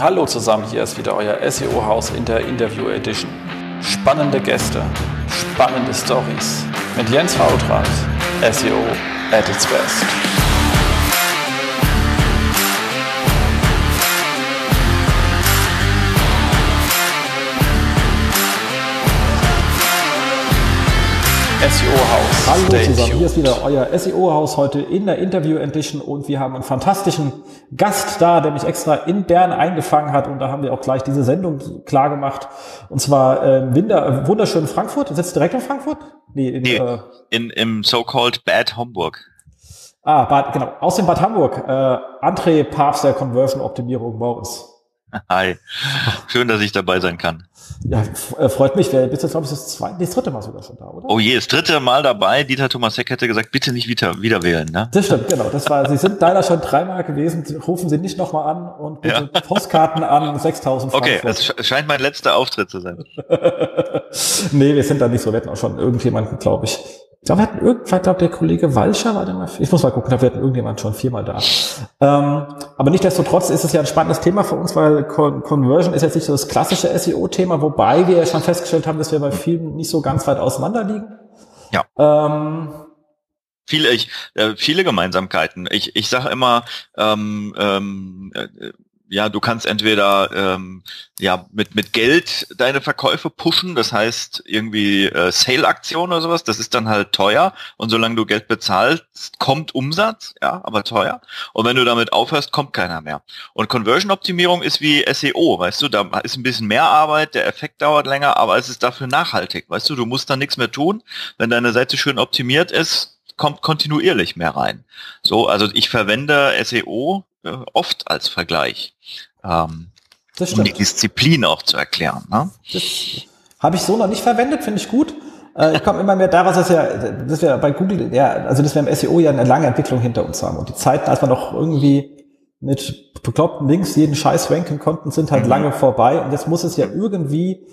Hallo zusammen, hier ist wieder euer SEO-Haus in der Interview Edition. Spannende Gäste, spannende Stories mit Jens Fautrat, SEO at its best. SEO-Haus. Hallo Stay zusammen, tuned. hier ist wieder euer SEO-Haus heute in der Interview Edition und wir haben einen fantastischen Gast da, der mich extra in Bern eingefangen hat und da haben wir auch gleich diese Sendung klar gemacht. Und zwar äh, Winder, äh, wunderschön Frankfurt. Sitzt direkt in Frankfurt? Nee, in, Nee. Äh, in, im so-called Bad Homburg. ah, Bad, genau, aus dem Bad Hamburg. Äh, André Papst der Conversion-Optimierung Morris. Hi. Schön, dass ich dabei sein kann. Ja, äh, freut mich. Wer bist jetzt, glaube ich, das zweite, nee, das dritte Mal sogar schon da, oder? Oh je, das dritte Mal dabei. Dieter Thomas Heck hätte gesagt, bitte nicht wieder, wieder wählen. Ne? Das stimmt, genau. Das war, Sie sind leider schon dreimal gewesen. Rufen Sie nicht nochmal an und bitte Postkarten an 6000 Okay, Frankfurt. sch- scheint mein letzter Auftritt zu sein. nee, wir sind da nicht so. Wir hatten auch schon irgendjemanden, glaube ich. Ich glaube, wir hatten irgendwann, ich glaube, der Kollege Walscher war der mal, ich muss mal gucken, wir hatten irgendjemand schon viermal da. Ähm, aber nichtsdestotrotz ist es ja ein spannendes Thema für uns, weil Con Conversion ist jetzt nicht so das klassische SEO-Thema, wobei wir ja schon festgestellt haben, dass wir bei vielen nicht so ganz weit auseinander liegen. Ja. Ähm, Viele, ich, äh, viele Gemeinsamkeiten. Ich, ich sage immer, ähm, ähm, äh, ja, du kannst entweder ähm, ja mit mit Geld deine Verkäufe pushen, das heißt irgendwie äh, Sale-Aktion oder sowas. Das ist dann halt teuer und solange du Geld bezahlst, kommt Umsatz, ja, aber teuer. Und wenn du damit aufhörst, kommt keiner mehr. Und Conversion-Optimierung ist wie SEO, weißt du, da ist ein bisschen mehr Arbeit, der Effekt dauert länger, aber es ist dafür nachhaltig, weißt du, du musst dann nichts mehr tun. Wenn deine Seite schön optimiert ist, kommt kontinuierlich mehr rein. So, also ich verwende SEO äh, oft als Vergleich, ähm, das um die. Disziplin auch zu erklären. Ne? Das habe ich so noch nicht verwendet, finde ich gut. Äh, ich komme immer mehr daraus, dass wir, dass wir bei Google, ja, also dass wir im SEO ja eine lange Entwicklung hinter uns haben. Und die Zeiten, als wir noch irgendwie mit bekloppten Links jeden Scheiß ranken konnten, sind halt Mhm. lange vorbei. Und jetzt muss es ja irgendwie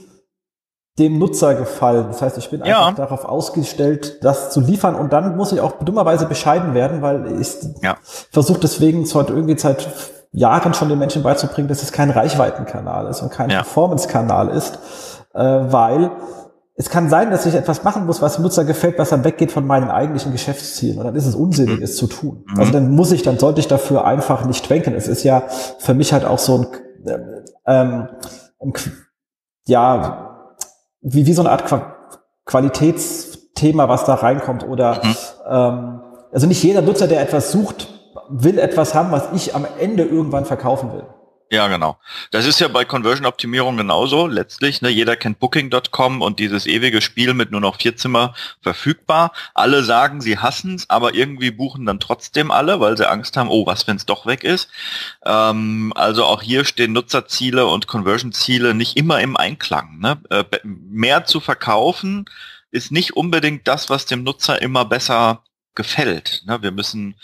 dem Nutzer gefallen. Das heißt, ich bin Ja. einfach darauf ausgestellt, das zu liefern. Und dann muss ich auch dummerweise bescheiden werden, weil ich Ja. versuche deswegen seit irgendwie seit Jahren schon den Menschen beizubringen, dass es kein Reichweitenkanal ist und kein Ja. Performance-Kanal ist, äh, weil es kann sein, dass ich etwas machen muss, was dem Nutzer gefällt, was dann weggeht von meinen eigentlichen Geschäftszielen. Und dann ist es unsinnig, es zu tun. Mhm. Also dann muss ich, dann sollte ich dafür einfach nicht schwenken. Es ist ja für mich halt auch so ein, ähm, ein ja, wie, wie so eine Art Qua Qualitätsthema, was da reinkommt oder Mhm. ähm, also nicht jeder Nutzer, der etwas sucht, will etwas haben, was ich am Ende irgendwann verkaufen will. Ja, genau. Das ist ja bei Conversion-Optimierung genauso. Letztlich, ne, jeder kennt Booking.com und dieses ewige Spiel mit nur noch vier Zimmer verfügbar. Alle sagen, sie hassen es, aber irgendwie buchen dann trotzdem alle, weil sie Angst haben, oh, was, wenn es doch weg ist. Ähm, also auch hier stehen Nutzerziele und Conversion-Ziele nicht immer im Einklang. Ne? Äh, mehr zu verkaufen ist nicht unbedingt das, was dem Nutzer immer besser gefällt. Ne? Wir müssen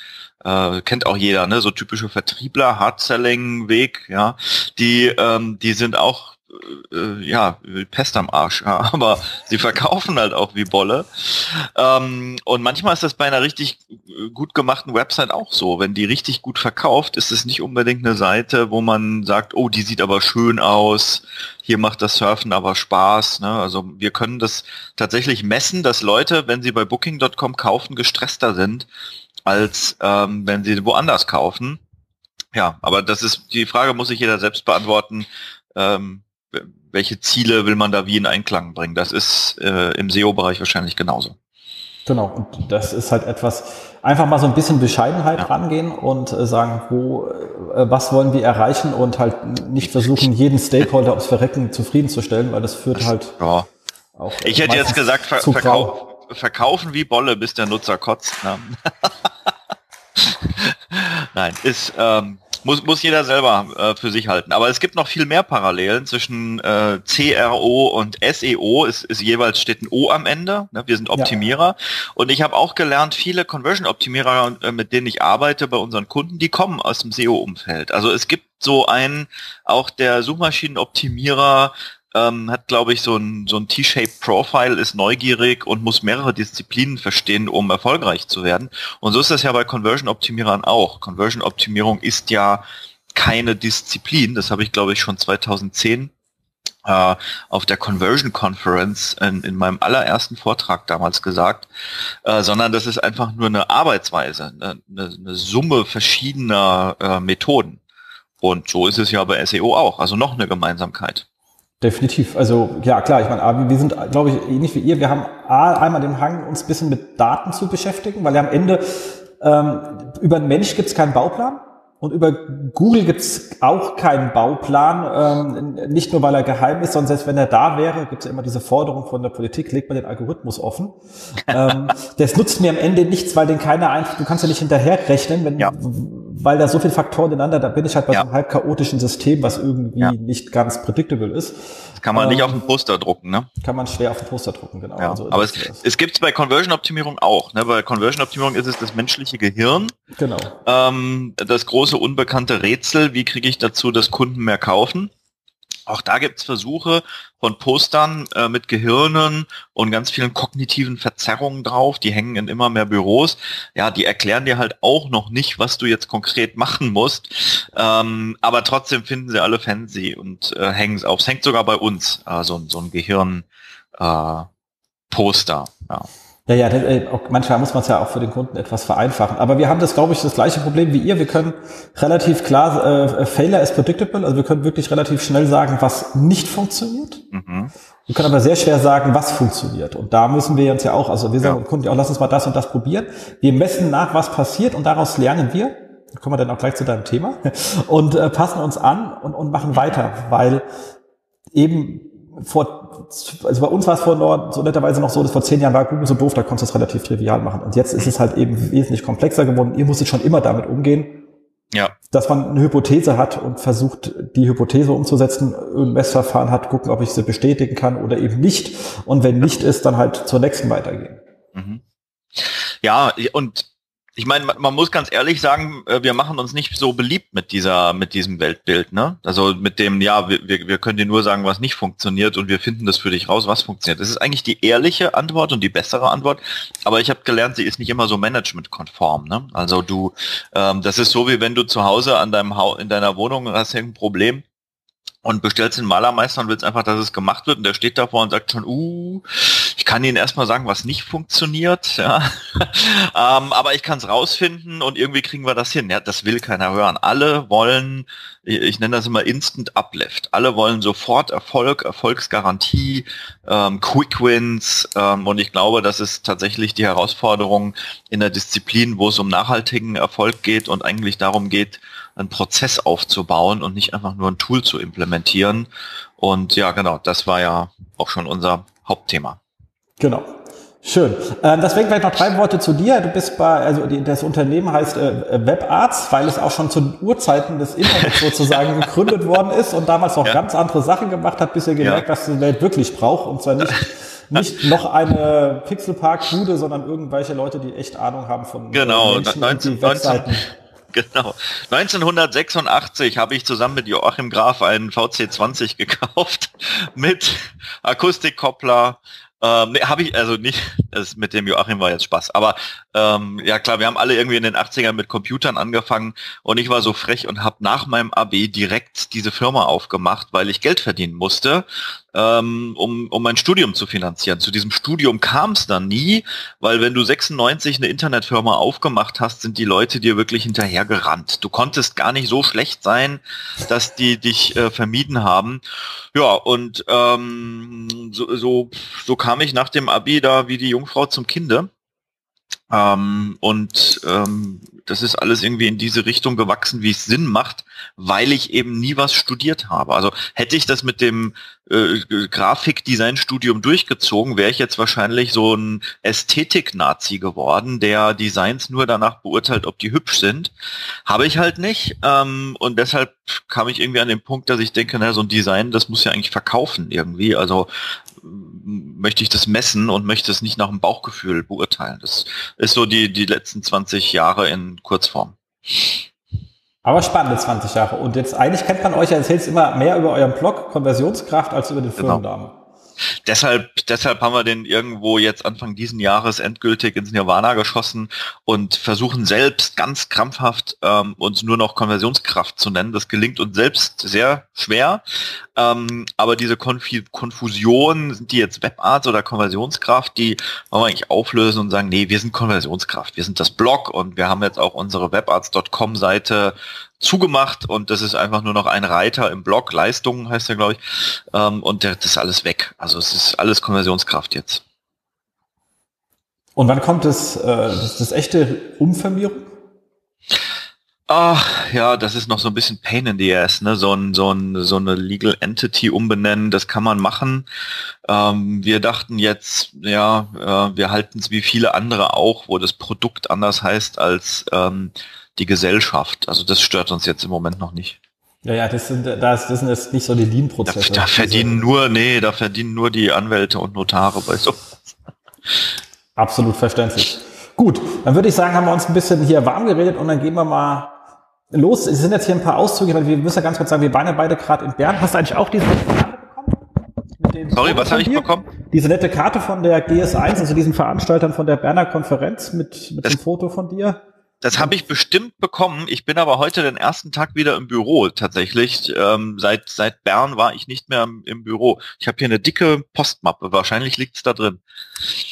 äh, kennt auch jeder, ne? So typische Vertriebler, Hard-Selling-Weg, ja, die, ähm, die sind auch äh, ja, wie Pest am Arsch, ja, aber sie verkaufen halt auch wie Bolle. Ähm, und manchmal ist das bei einer richtig äh, gut gemachten Website auch so. Wenn die richtig gut verkauft, ist es nicht unbedingt eine Seite, wo man sagt, oh, die sieht aber schön aus, hier macht das Surfen aber Spaß. Ne? Also wir können das tatsächlich messen, dass Leute, wenn sie bei Booking.com kaufen, gestresster sind, als ähm, wenn sie woanders kaufen. Ja, aber das ist die Frage, muss sich jeder selbst beantworten. Ähm, welche Ziele will man da wie in Einklang bringen? Das ist äh, im SEO-Bereich wahrscheinlich genauso. Genau, und das ist halt etwas, einfach mal so ein bisschen Bescheidenheit Ja. rangehen und äh, sagen, wo, äh, was wollen wir erreichen und halt nicht versuchen, jeden Stakeholder aufs Verrecken zufriedenzustellen, weil das führt halt Ja. auch. Ich hätte jetzt gesagt, ver verkau verkaufen wie Bolle, bis der Nutzer kotzt. Ne? Nein, ist ähm, muss, muss jeder selber äh, für sich halten. Aber es gibt noch viel mehr Parallelen zwischen äh, CRO und SEO. Es ist jeweils steht ein O am Ende. Ne? Wir sind Optimierer. Und ich habe auch gelernt, viele Conversion-Optimierer, äh, mit denen ich arbeite bei unseren Kunden, die kommen aus dem SEO-Umfeld. Also es gibt so einen, auch der Suchmaschinenoptimierer ähm, hat, glaube ich, so ein, so ein T-Shaped Profile, ist neugierig und muss mehrere Disziplinen verstehen, um erfolgreich zu werden. Und so ist das ja bei Conversion-Optimierern auch. Conversion-Optimierung ist ja keine Disziplin. Das habe ich, glaube ich, schon 2010 äh, auf der Conversion Conference in, in, meinem allerersten Vortrag damals gesagt, äh, sondern das ist einfach nur eine Arbeitsweise, eine, eine Summe verschiedener äh, Methoden. Und so ist es ja bei SEO auch, also noch eine Gemeinsamkeit. Definitiv. Also ja, klar, ich meine, wir sind, glaube ich, ähnlich wie ihr. Wir haben A, einmal den Hang, uns ein bisschen mit Daten zu beschäftigen, weil ja am Ende ähm, über einen Mensch gibt es keinen Bauplan. Und über Google gibt's auch keinen Bauplan, ähm, nicht nur weil er geheim ist, sondern selbst wenn er da wäre, gibt's ja immer diese Forderung von der Politik, legt man den Algorithmus offen. ähm, das nutzt mir am Ende nichts, weil den keiner einfach, du kannst ja nicht hinterherrechnen, wenn, ja. Weil da so viele Faktoren ineinander, da bin ich halt bei ja. so einem halb chaotischen System, was irgendwie ja. nicht ganz predictable ist. Das kann man ähm, nicht auf den Poster drucken, ne? Kann man schwer auf den Poster drucken, genau. Ja. Also, aber es, es gibt bei Conversion-Optimierung auch, ne? Bei Conversion-Optimierung ist es das menschliche Gehirn. Genau. Ähm, das große unbekannte Rätsel, wie kriege ich dazu, dass Kunden mehr kaufen. Auch da gibt es Versuche von Postern äh, mit Gehirnen und ganz vielen kognitiven Verzerrungen drauf. Die hängen in immer mehr Büros. Ja, die erklären dir halt auch noch nicht, was du jetzt konkret machen musst. Ähm, aber trotzdem finden sie alle fancy und äh, hängen es auf. Es hängt sogar bei uns, äh, so, so ein Gehirn-Poster. Äh, ja. Ja, ja, äh, manchmal muss man es ja auch für den Kunden etwas vereinfachen. Aber wir haben das, glaube ich, das gleiche Problem wie ihr. Wir können relativ klar, äh, Failure is predictable, also wir können wirklich relativ schnell sagen, was nicht funktioniert. Mhm. Wir können aber sehr schwer sagen, was funktioniert. Und da müssen wir uns ja auch, also wir sagen ja. Kunden, auch lass uns mal das und das probieren. Wir messen nach, was passiert und daraus lernen wir. Da kommen wir dann auch gleich zu deinem Thema. Und äh, passen uns an und, und machen weiter, weil eben vor, also bei uns war es vor so netterweise noch so, dass vor zehn Jahren war Google so doof, da konntest du es relativ trivial machen. Und jetzt ist es halt eben wesentlich komplexer geworden. Ihr musstet schon immer damit umgehen, ja. dass man eine Hypothese hat und versucht, die Hypothese umzusetzen, ein Messverfahren hat, gucken, ob ich sie bestätigen kann oder eben nicht. Und wenn nicht ist, dann halt zur nächsten weitergehen. Mhm. Ja, und ich meine, man muss ganz ehrlich sagen, äh, wir machen uns nicht so beliebt mit dieser, mit diesem Weltbild, ne? Also mit dem, ja, wir, wir können dir nur sagen, was nicht funktioniert und wir finden das für dich raus, was funktioniert. Das ist eigentlich die ehrliche Antwort und die bessere Antwort. Aber ich habe gelernt, sie ist nicht immer so managementkonform, ne? Also du, ähm, das ist so wie wenn du zu Hause an deinem Haus, in deiner Wohnung hast irgendein Problem und bestellst den Malermeister und willst einfach, dass es gemacht wird und der steht davor und sagt schon, uh, ich kann Ihnen erstmal sagen, was nicht funktioniert, ja. ähm, aber ich kann es rausfinden und irgendwie kriegen wir das hin. Ja, das will keiner hören. Alle wollen, ich, ich nenne das immer Instant Uplift. Alle wollen sofort Erfolg, Erfolgsgarantie, ähm, Quick Wins ähm, und ich glaube, das ist tatsächlich die Herausforderung in der Disziplin, wo es um nachhaltigen Erfolg geht und eigentlich darum geht, einen Prozess aufzubauen und nicht einfach nur ein Tool zu implementieren. Und ja, genau, das war ja auch schon unser Hauptthema. Genau. Schön. Ähm, deswegen vielleicht noch drei Worte zu dir. Du bist bei, also das Unternehmen heißt äh, WebArts, weil es auch schon zu Urzeiten des Internets sozusagen gegründet worden ist und damals noch ja. ganz andere Sachen gemacht hat, bis ihr gemerkt, ja. was die Welt wirklich braucht. Und zwar nicht, nicht noch eine Pixelpark-Bude, sondern irgendwelche Leute, die echt Ahnung haben von genau, Menschen 19, und die Webseiten. 19 genau. 1986 habe ich zusammen mit Joachim Graf einen VC20 gekauft mit Akustikkoppler, ähm, nee, habe ich also nicht, das mit dem Joachim war jetzt Spaß. Aber ähm, ja klar, wir haben alle irgendwie in den 80ern mit Computern angefangen und ich war so frech und habe nach meinem AB direkt diese Firma aufgemacht, weil ich Geld verdienen musste, ähm, um, um mein Studium zu finanzieren. Zu diesem Studium kam es dann nie, weil wenn du 96 eine Internetfirma aufgemacht hast, sind die Leute dir wirklich hinterhergerannt. Du konntest gar nicht so schlecht sein, dass die dich äh, vermieden haben. Ja, und ähm, so, so, so kam ich nach dem Abi da wie die Jungfrau zum Kinde. Ähm, und ähm, das ist alles irgendwie in diese Richtung gewachsen, wie es Sinn macht, weil ich eben nie was studiert habe. Also hätte ich das mit dem äh, Grafikdesign-Studium durchgezogen, wäre ich jetzt wahrscheinlich so ein Ästhetik-Nazi geworden, der Designs nur danach beurteilt, ob die hübsch sind. Habe ich halt nicht. Ähm, und deshalb kam ich irgendwie an den Punkt, dass ich denke, na, so ein Design, das muss ja eigentlich verkaufen irgendwie. Also möchte ich das messen und möchte es nicht nach dem Bauchgefühl beurteilen. Das ist so die, die letzten 20 Jahre in Kurzform. Aber spannende 20 Jahre. Und jetzt eigentlich kennt man euch, erzählt immer mehr über euren Blog Konversionskraft als über den genau. Deshalb, deshalb haben wir den irgendwo jetzt Anfang diesen Jahres endgültig ins Nirvana geschossen und versuchen selbst ganz krampfhaft ähm, uns nur noch Konversionskraft zu nennen. Das gelingt uns selbst sehr schwer. Ähm, aber diese Konf Konfusion, sind die jetzt Webarts oder Konversionskraft, die wollen wir eigentlich auflösen und sagen, nee, wir sind Konversionskraft, wir sind das Blog und wir haben jetzt auch unsere webarts.com Seite zugemacht und das ist einfach nur noch ein Reiter im Blog, Leistungen heißt er, glaube ich, ähm, und der, das ist alles weg. Also es ist alles Konversionskraft jetzt. Und wann kommt das, äh, das, das echte Umfirmierung? Ach, ja, das ist noch so ein bisschen Pain in the Ass, ne? So, ein, so, ein, so eine Legal Entity umbenennen, das kann man machen. Ähm, wir dachten jetzt, ja, äh, wir halten es wie viele andere auch, wo das Produkt anders heißt als ähm, die Gesellschaft. Also das stört uns jetzt im Moment noch nicht. Ja, ja, das sind, das, das sind jetzt nicht so die Lean-Prozesse. Da, da verdienen nur, nee, da verdienen nur die Anwälte und Notare bei so. Absolut verständlich. Gut, dann würde ich sagen, haben wir uns ein bisschen hier warm geredet und dann gehen wir mal los. Es sind jetzt hier ein paar Auszüge, weil wir müssen ja ganz kurz sagen, wir waren ja beide gerade in Bern. Hast du eigentlich auch diese Karte bekommen? Sorry, was habe ich bekommen? Diese nette Karte von der GS1, also diesen Veranstaltern von der Berner Konferenz mit, mit dem Foto von dir. Das habe ich bestimmt bekommen. Ich bin aber heute den ersten Tag wieder im Büro tatsächlich. Ähm, seit, seit Bern war ich nicht mehr im, im Büro. Ich habe hier eine dicke Postmappe. Wahrscheinlich liegt es da drin.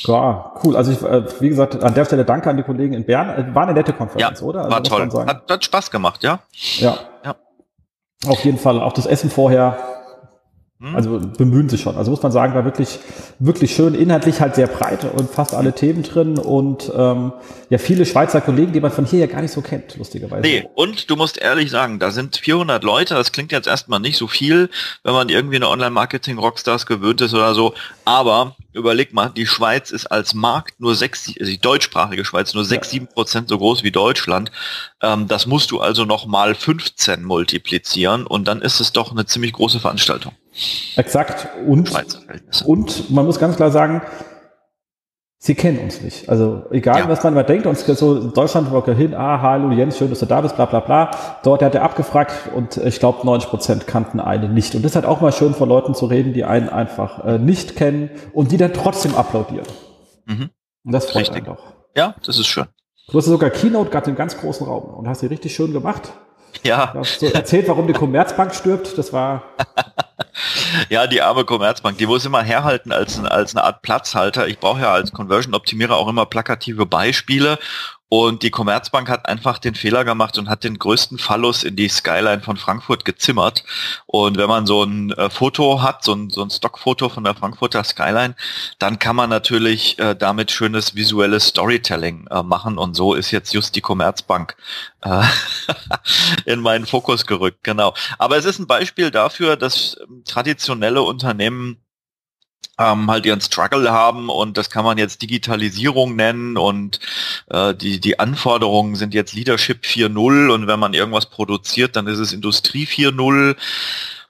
Ja, cool. Also ich, äh, wie gesagt, an der Stelle danke an die Kollegen in Bern. Äh, war eine nette Konferenz, ja, oder? Also war toll. Hat, hat Spaß gemacht, ja? Ja. ja. Auf jeden Fall. Auch das Essen vorher? Also bemühen sich schon. Also muss man sagen, war wirklich, wirklich schön, inhaltlich halt sehr breit und fast alle Themen drin und ähm, ja, viele Schweizer Kollegen, die man von hier ja gar nicht so kennt, lustigerweise. Nee, und du musst ehrlich sagen, da sind 400 Leute, das klingt jetzt erstmal nicht so viel, wenn man irgendwie eine Online-Marketing-Rockstars gewöhnt ist oder so, aber überleg mal, die Schweiz ist als Markt nur sechs, also die deutschsprachige Schweiz nur sechs, sieben Prozent so groß wie Deutschland. Ähm, das musst du also noch mal 15 multiplizieren und dann ist es doch eine ziemlich große Veranstaltung. Exakt. Und, und man muss ganz klar sagen, sie kennen uns nicht. Also egal, ja. was man immer denkt, uns so in Deutschland wo hin, ah, hallo Jens, schön, dass du da bist, bla bla bla. Dort hat er abgefragt und ich glaube 90 Prozent kannten einen nicht. Und das ist halt auch mal schön von Leuten zu reden, die einen einfach äh, nicht kennen und die dann trotzdem applaudieren. Mhm. Und das freut Richtig. einen doch. Ja, das ist schön. Du hast sogar Keynote gehabt im ganz großen Raum und hast sie richtig schön gemacht. Ja. Du hast so erzählt, warum die Commerzbank stirbt. Das war. ja, die arme Commerzbank, die muss immer herhalten als, als eine Art Platzhalter. Ich brauche ja als Conversion-Optimierer auch immer plakative Beispiele. Und die Commerzbank hat einfach den Fehler gemacht und hat den größten Fallus in die Skyline von Frankfurt gezimmert. Und wenn man so ein äh, Foto hat, so ein, so ein Stockfoto von der Frankfurter Skyline, dann kann man natürlich äh, damit schönes visuelles Storytelling äh, machen. Und so ist jetzt just die Commerzbank äh, in meinen Fokus gerückt. Genau. Aber es ist ein Beispiel dafür, dass ähm, traditionelle Unternehmen ähm, halt ihren Struggle haben und das kann man jetzt Digitalisierung nennen und äh, die, die Anforderungen sind jetzt Leadership 4.0 und wenn man irgendwas produziert, dann ist es Industrie 4.0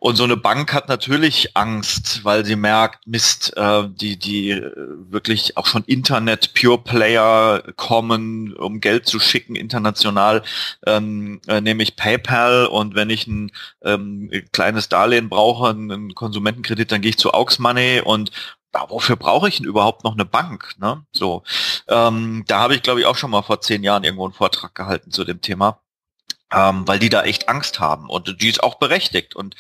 und so eine Bank hat natürlich Angst, weil sie merkt, Mist, äh, die, die äh, wirklich auch schon Internet-Pure-Player kommen, um Geld zu schicken international, ähm, äh, nämlich PayPal. Und wenn ich ein ähm, kleines Darlehen brauche, einen Konsumentenkredit, dann gehe ich zu Aux Money und ja, wofür brauche ich denn überhaupt noch eine Bank? Ne? So, ähm, da habe ich, glaube ich, auch schon mal vor zehn Jahren irgendwo einen Vortrag gehalten zu dem Thema ähm, weil die da echt Angst haben und die ist auch berechtigt. Und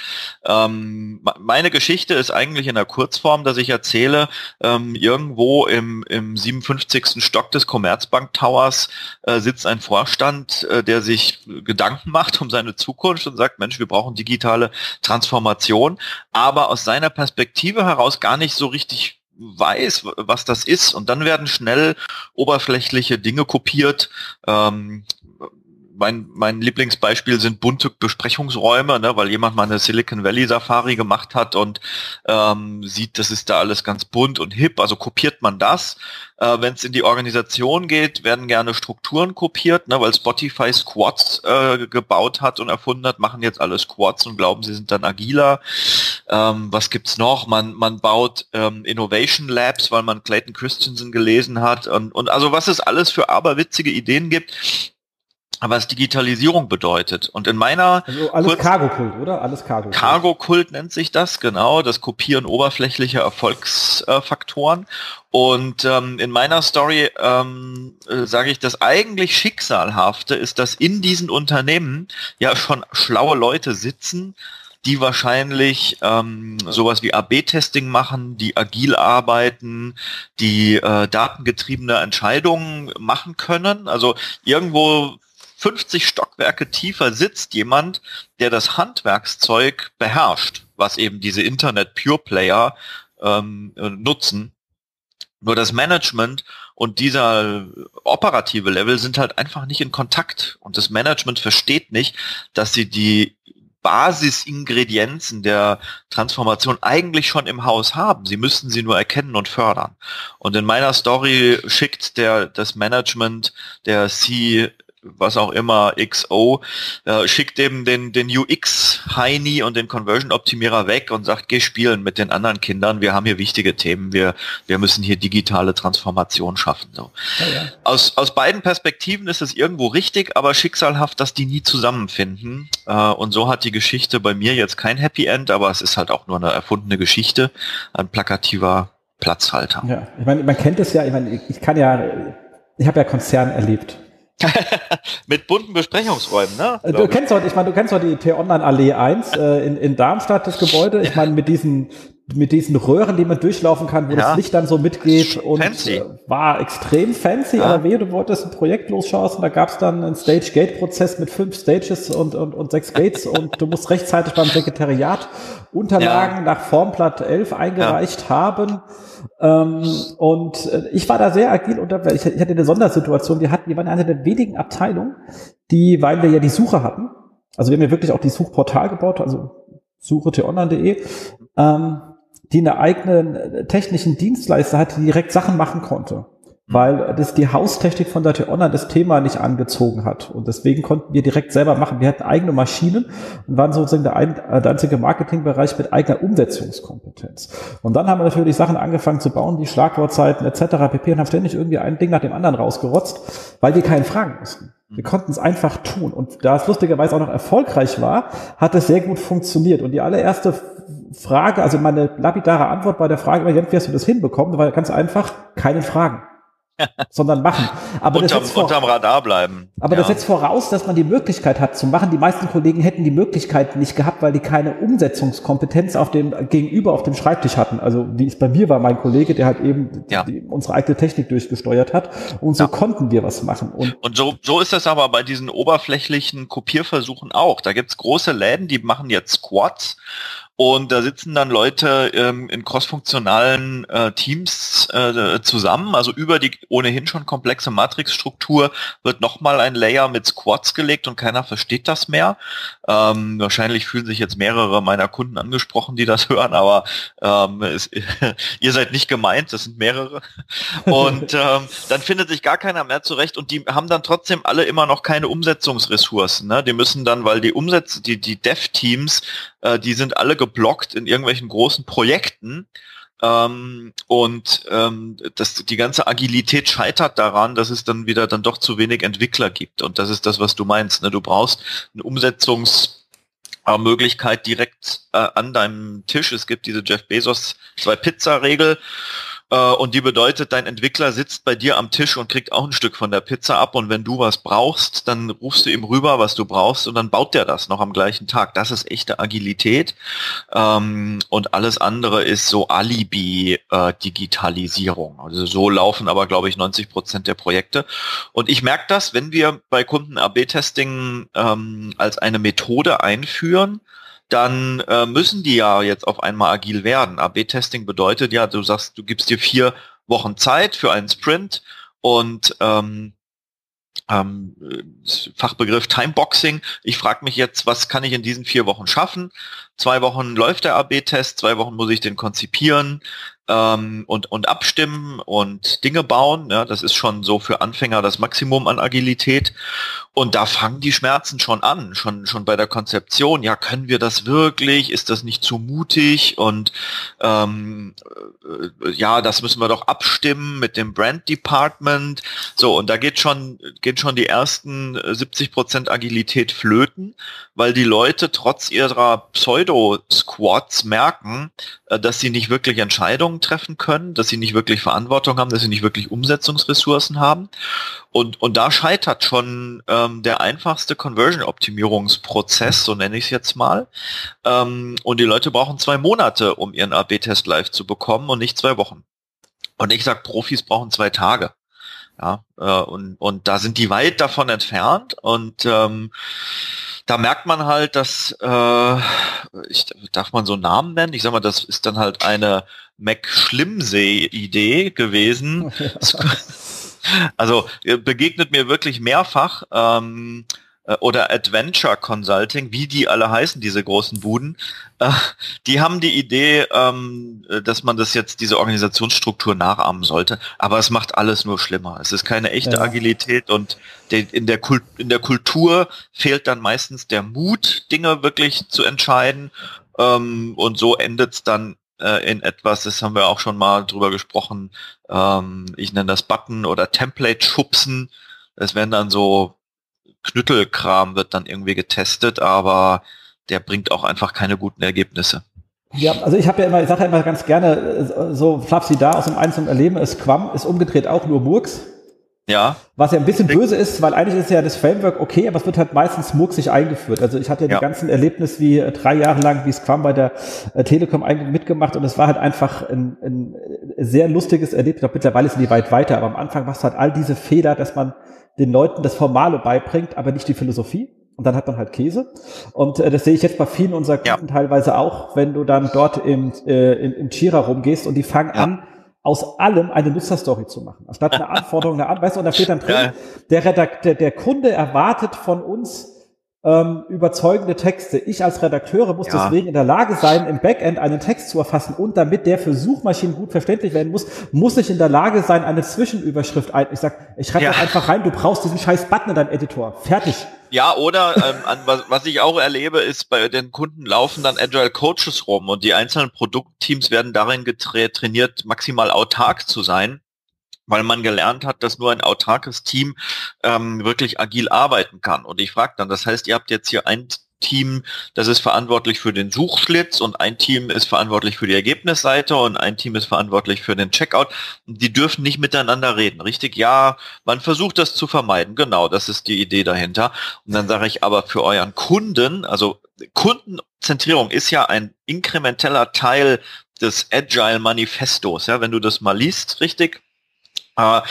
ähm, meine Geschichte ist eigentlich in der Kurzform, dass ich erzähle, ähm, irgendwo im, im 57. Stock des Commerzbank Towers äh, sitzt ein Vorstand, äh, der sich Gedanken macht um seine Zukunft und sagt, Mensch, wir brauchen digitale Transformation, aber aus seiner Perspektive heraus gar nicht so richtig weiß, was das ist. Und dann werden schnell oberflächliche Dinge kopiert. Ähm, mein, mein Lieblingsbeispiel sind bunte Besprechungsräume, ne, weil jemand mal eine Silicon Valley Safari gemacht hat und ähm, sieht, das ist da alles ganz bunt und hip, also kopiert man das. Äh, Wenn es in die Organisation geht, werden gerne Strukturen kopiert, ne, weil Spotify Squads äh, gebaut hat und erfunden hat, machen jetzt alle Squads und glauben, sie sind dann agiler. Ähm, was gibt's noch? Man, man baut ähm, Innovation Labs, weil man Clayton Christensen gelesen hat und, und also was es alles für aberwitzige Ideen gibt was Digitalisierung bedeutet. Und in meiner also alles Cargo-Kult, oder? Alles Cargo-Kult. Cargo-Kult nennt sich das, genau, das Kopieren oberflächlicher Erfolgsfaktoren. Und ähm, in meiner Story ähm, äh, sage ich, das eigentlich Schicksalhafte ist, dass in diesen Unternehmen ja schon schlaue Leute sitzen, die wahrscheinlich ähm, sowas wie AB-Testing machen, die agil arbeiten, die äh, datengetriebene Entscheidungen machen können. Also irgendwo 50 Stockwerke tiefer sitzt jemand, der das Handwerkszeug beherrscht, was eben diese Internet Pure Player ähm, nutzen. Nur das Management und dieser operative Level sind halt einfach nicht in Kontakt. Und das Management versteht nicht, dass sie die Basisingredienzen der Transformation eigentlich schon im Haus haben. Sie müssten sie nur erkennen und fördern. Und in meiner Story schickt der das Management der C was auch immer, XO, äh, schickt eben den, den UX-Heini und den Conversion-Optimierer weg und sagt, geh spielen mit den anderen Kindern, wir haben hier wichtige Themen, wir, wir müssen hier digitale Transformation schaffen. So. Ja, ja. Aus, aus beiden Perspektiven ist es irgendwo richtig, aber schicksalhaft, dass die nie zusammenfinden. Äh, und so hat die Geschichte bei mir jetzt kein Happy End, aber es ist halt auch nur eine erfundene Geschichte, ein plakativer Platzhalter. Ja, ich meine, man kennt es ja, ich meine, ich kann ja, ich habe ja Konzern erlebt. Mit bunten Besprechungsräumen, ne? Du kennst heute, ich meine, du kennst heute die T-Online-Allee 1 äh, in, in Darmstadt, das Gebäude. Ich meine, mit diesen mit diesen Röhren, die man durchlaufen kann, wo ja. das Licht dann so mitgeht und fancy. Äh, war extrem fancy, ja. aber wehe, du wolltest ein Projekt losschaust und da gab es dann einen Stage-Gate-Prozess mit fünf Stages und, und, und sechs Gates und du musst rechtzeitig beim Sekretariat Unterlagen ja. nach Formblatt 11 eingereicht haben. Ähm, und äh, ich war da sehr agil unterwegs. Ich, ich hatte eine Sondersituation. Wir hatten, wir waren eine der wenigen Abteilungen, die, weil wir ja die Suche hatten, also wir haben ja wirklich auch die Suchportal gebaut, also suche.online.de, ähm, die eine eigenen äh, technischen Dienstleister hatte, die direkt Sachen machen konnte. Mhm. Weil das die Haustechnik von der T-Online das Thema nicht angezogen hat. Und deswegen konnten wir direkt selber machen. Wir hatten eigene Maschinen und waren sozusagen der, ein, äh, der einzige Marketingbereich mit eigener Umsetzungskompetenz. Und dann haben wir natürlich Sachen angefangen zu bauen, wie Schlagwortzeiten etc. pp. und haben ständig irgendwie ein Ding nach dem anderen rausgerotzt, weil wir keinen fragen mussten. Wir konnten es einfach tun. Und da es lustigerweise auch noch erfolgreich war, hat es sehr gut funktioniert. Und die allererste Frage, also meine lapidare Antwort bei der Frage, Jens, wie hast du das hinbekommen? war ganz einfach, keine Fragen. Sondern machen. Aber unterm, das vor, unterm Radar bleiben. Aber ja. das setzt voraus, dass man die Möglichkeit hat zu machen. Die meisten Kollegen hätten die Möglichkeit nicht gehabt, weil die keine Umsetzungskompetenz auf dem Gegenüber auf dem Schreibtisch hatten. Also wie es bei mir war, mein Kollege, der halt eben ja. die, unsere eigene Technik durchgesteuert hat. Und so ja. konnten wir was machen. Und, und so, so ist das aber bei diesen oberflächlichen Kopierversuchen auch. Da gibt's große Läden, die machen jetzt Squads und da sitzen dann Leute ähm, in crossfunktionalen äh, Teams äh, zusammen. Also über die ohnehin schon komplexe Matrixstruktur wird nochmal ein Layer mit Squads gelegt und keiner versteht das mehr. Ähm, wahrscheinlich fühlen sich jetzt mehrere meiner Kunden angesprochen, die das hören, aber ähm, es, ihr seid nicht gemeint, das sind mehrere. Und ähm, dann findet sich gar keiner mehr zurecht und die haben dann trotzdem alle immer noch keine Umsetzungsressourcen. Ne? Die müssen dann, weil die Umsetz, die, die Dev-Teams, äh, die sind alle geblockt in irgendwelchen großen Projekten. Ähm, und ähm, das, die ganze Agilität scheitert daran, dass es dann wieder dann doch zu wenig Entwickler gibt. Und das ist das, was du meinst. Ne? Du brauchst eine Umsetzungsmöglichkeit direkt äh, an deinem Tisch. Es gibt diese Jeff Bezos zwei Pizza-Regel äh, und die bedeutet, dein Entwickler sitzt bei dir am Tisch und kriegt auch ein Stück von der Pizza ab und wenn du was brauchst, dann rufst du ihm rüber, was du brauchst und dann baut der das noch am gleichen Tag. Das ist echte Agilität ähm, und alles andere ist so Alibi-Digitalisierung. Äh, also so laufen aber, glaube ich, 90 Prozent der Projekte. Und ich merke das, wenn wir bei Kunden AB-Testing ähm, als eine Methode einführen, dann äh, müssen die ja jetzt auf einmal agil werden. AB-Testing bedeutet ja, du sagst, du gibst dir vier Wochen Zeit für einen Sprint und ähm, ähm, Fachbegriff Timeboxing. Ich frage mich jetzt, was kann ich in diesen vier Wochen schaffen? Zwei Wochen läuft der AB-Test, zwei Wochen muss ich den konzipieren, ähm, und, und abstimmen und Dinge bauen. Ja, das ist schon so für Anfänger das Maximum an Agilität. Und da fangen die Schmerzen schon an, schon, schon bei der Konzeption. Ja, können wir das wirklich? Ist das nicht zu mutig? Und ähm, äh, ja, das müssen wir doch abstimmen mit dem Brand Department. So, und da geht schon, gehen schon die ersten 70 Prozent Agilität flöten, weil die Leute trotz ihrer Pseudo-Squads merken, äh, dass sie nicht wirklich Entscheidungen treffen können, dass sie nicht wirklich Verantwortung haben, dass sie nicht wirklich Umsetzungsressourcen haben. Und, und da scheitert schon ähm, der einfachste Conversion-Optimierungsprozess, so nenne ich es jetzt mal. Ähm, und die Leute brauchen zwei Monate, um ihren AB-Test live zu bekommen und nicht zwei Wochen. Und ich sag, Profis brauchen zwei Tage. Ja, äh, und, und da sind die weit davon entfernt. Und ähm, da merkt man halt, dass, äh, ich, darf man so Namen nennen? Ich sag mal, das ist dann halt eine Mac-Schlimmsee-Idee gewesen. Also begegnet mir wirklich mehrfach ähm, äh, oder Adventure Consulting, wie die alle heißen, diese großen Buden, äh, die haben die Idee, ähm, äh, dass man das jetzt, diese Organisationsstruktur nachahmen sollte, aber es macht alles nur schlimmer. Es ist keine echte ja. Agilität und in, der Kult, in der Kultur fehlt dann meistens der Mut, Dinge wirklich zu entscheiden ähm, und so endet es dann äh, in etwas, das haben wir auch schon mal drüber gesprochen, ähm, ich nenne das Button oder Template schubsen. Es werden dann so Knüttelkram wird dann irgendwie getestet, aber der bringt auch einfach keine guten Ergebnisse. Ja, also ich habe ja immer, ich sage ja immer ganz gerne, äh, so Flapsi da aus dem einzelnen Erleben ist Quam, ist umgedreht auch nur Murks. Ja. Was ja ein bisschen böse ist, weil eigentlich ist ja das Framework okay, aber es wird halt meistens murksig eingeführt. Also ich hatte ja, ja. die ganzen Erlebnisse wie äh, drei Jahre lang wie Scrum bei der äh, Telekom mitgemacht und es war halt einfach ein, ein sehr lustiges Erlebnis. Glaube, mittlerweile sind die weit weiter, aber am Anfang machst du halt all diese Fehler, dass man den Leuten das Formale beibringt, aber nicht die Philosophie. Und dann hat man halt Käse. Und äh, das sehe ich jetzt bei vielen unserer Kunden ja. teilweise auch, wenn du dann dort im, äh, im, im Jira rumgehst und die fangen ja. an, aus allem eine Nutzerstory zu machen. Anstatt eine Anforderung, eine An, weißt du, und da steht dann drin, ja. der, Redakt, der, der Kunde erwartet von uns ähm, überzeugende Texte. Ich als Redakteure muss ja. deswegen in der Lage sein, im Backend einen Text zu erfassen und damit der für Suchmaschinen gut verständlich werden muss, muss ich in der Lage sein, eine Zwischenüberschrift ein. Ich sag, ich schreibe ja. einfach rein, du brauchst diesen scheiß Button in deinem Editor. Fertig. Ja, oder ähm, an, was, was ich auch erlebe, ist, bei den Kunden laufen dann Agile Coaches rum und die einzelnen Produktteams werden darin trainiert, maximal autark zu sein weil man gelernt hat, dass nur ein autarkes Team ähm, wirklich agil arbeiten kann. Und ich frage dann, das heißt, ihr habt jetzt hier ein Team, das ist verantwortlich für den Suchschlitz und ein Team ist verantwortlich für die Ergebnisseite und ein Team ist verantwortlich für den Checkout. Die dürfen nicht miteinander reden, richtig? Ja, man versucht das zu vermeiden. Genau, das ist die Idee dahinter. Und dann sage ich aber für euren Kunden, also Kundenzentrierung ist ja ein inkrementeller Teil des Agile Manifestos. Ja, wenn du das mal liest, richtig? Aber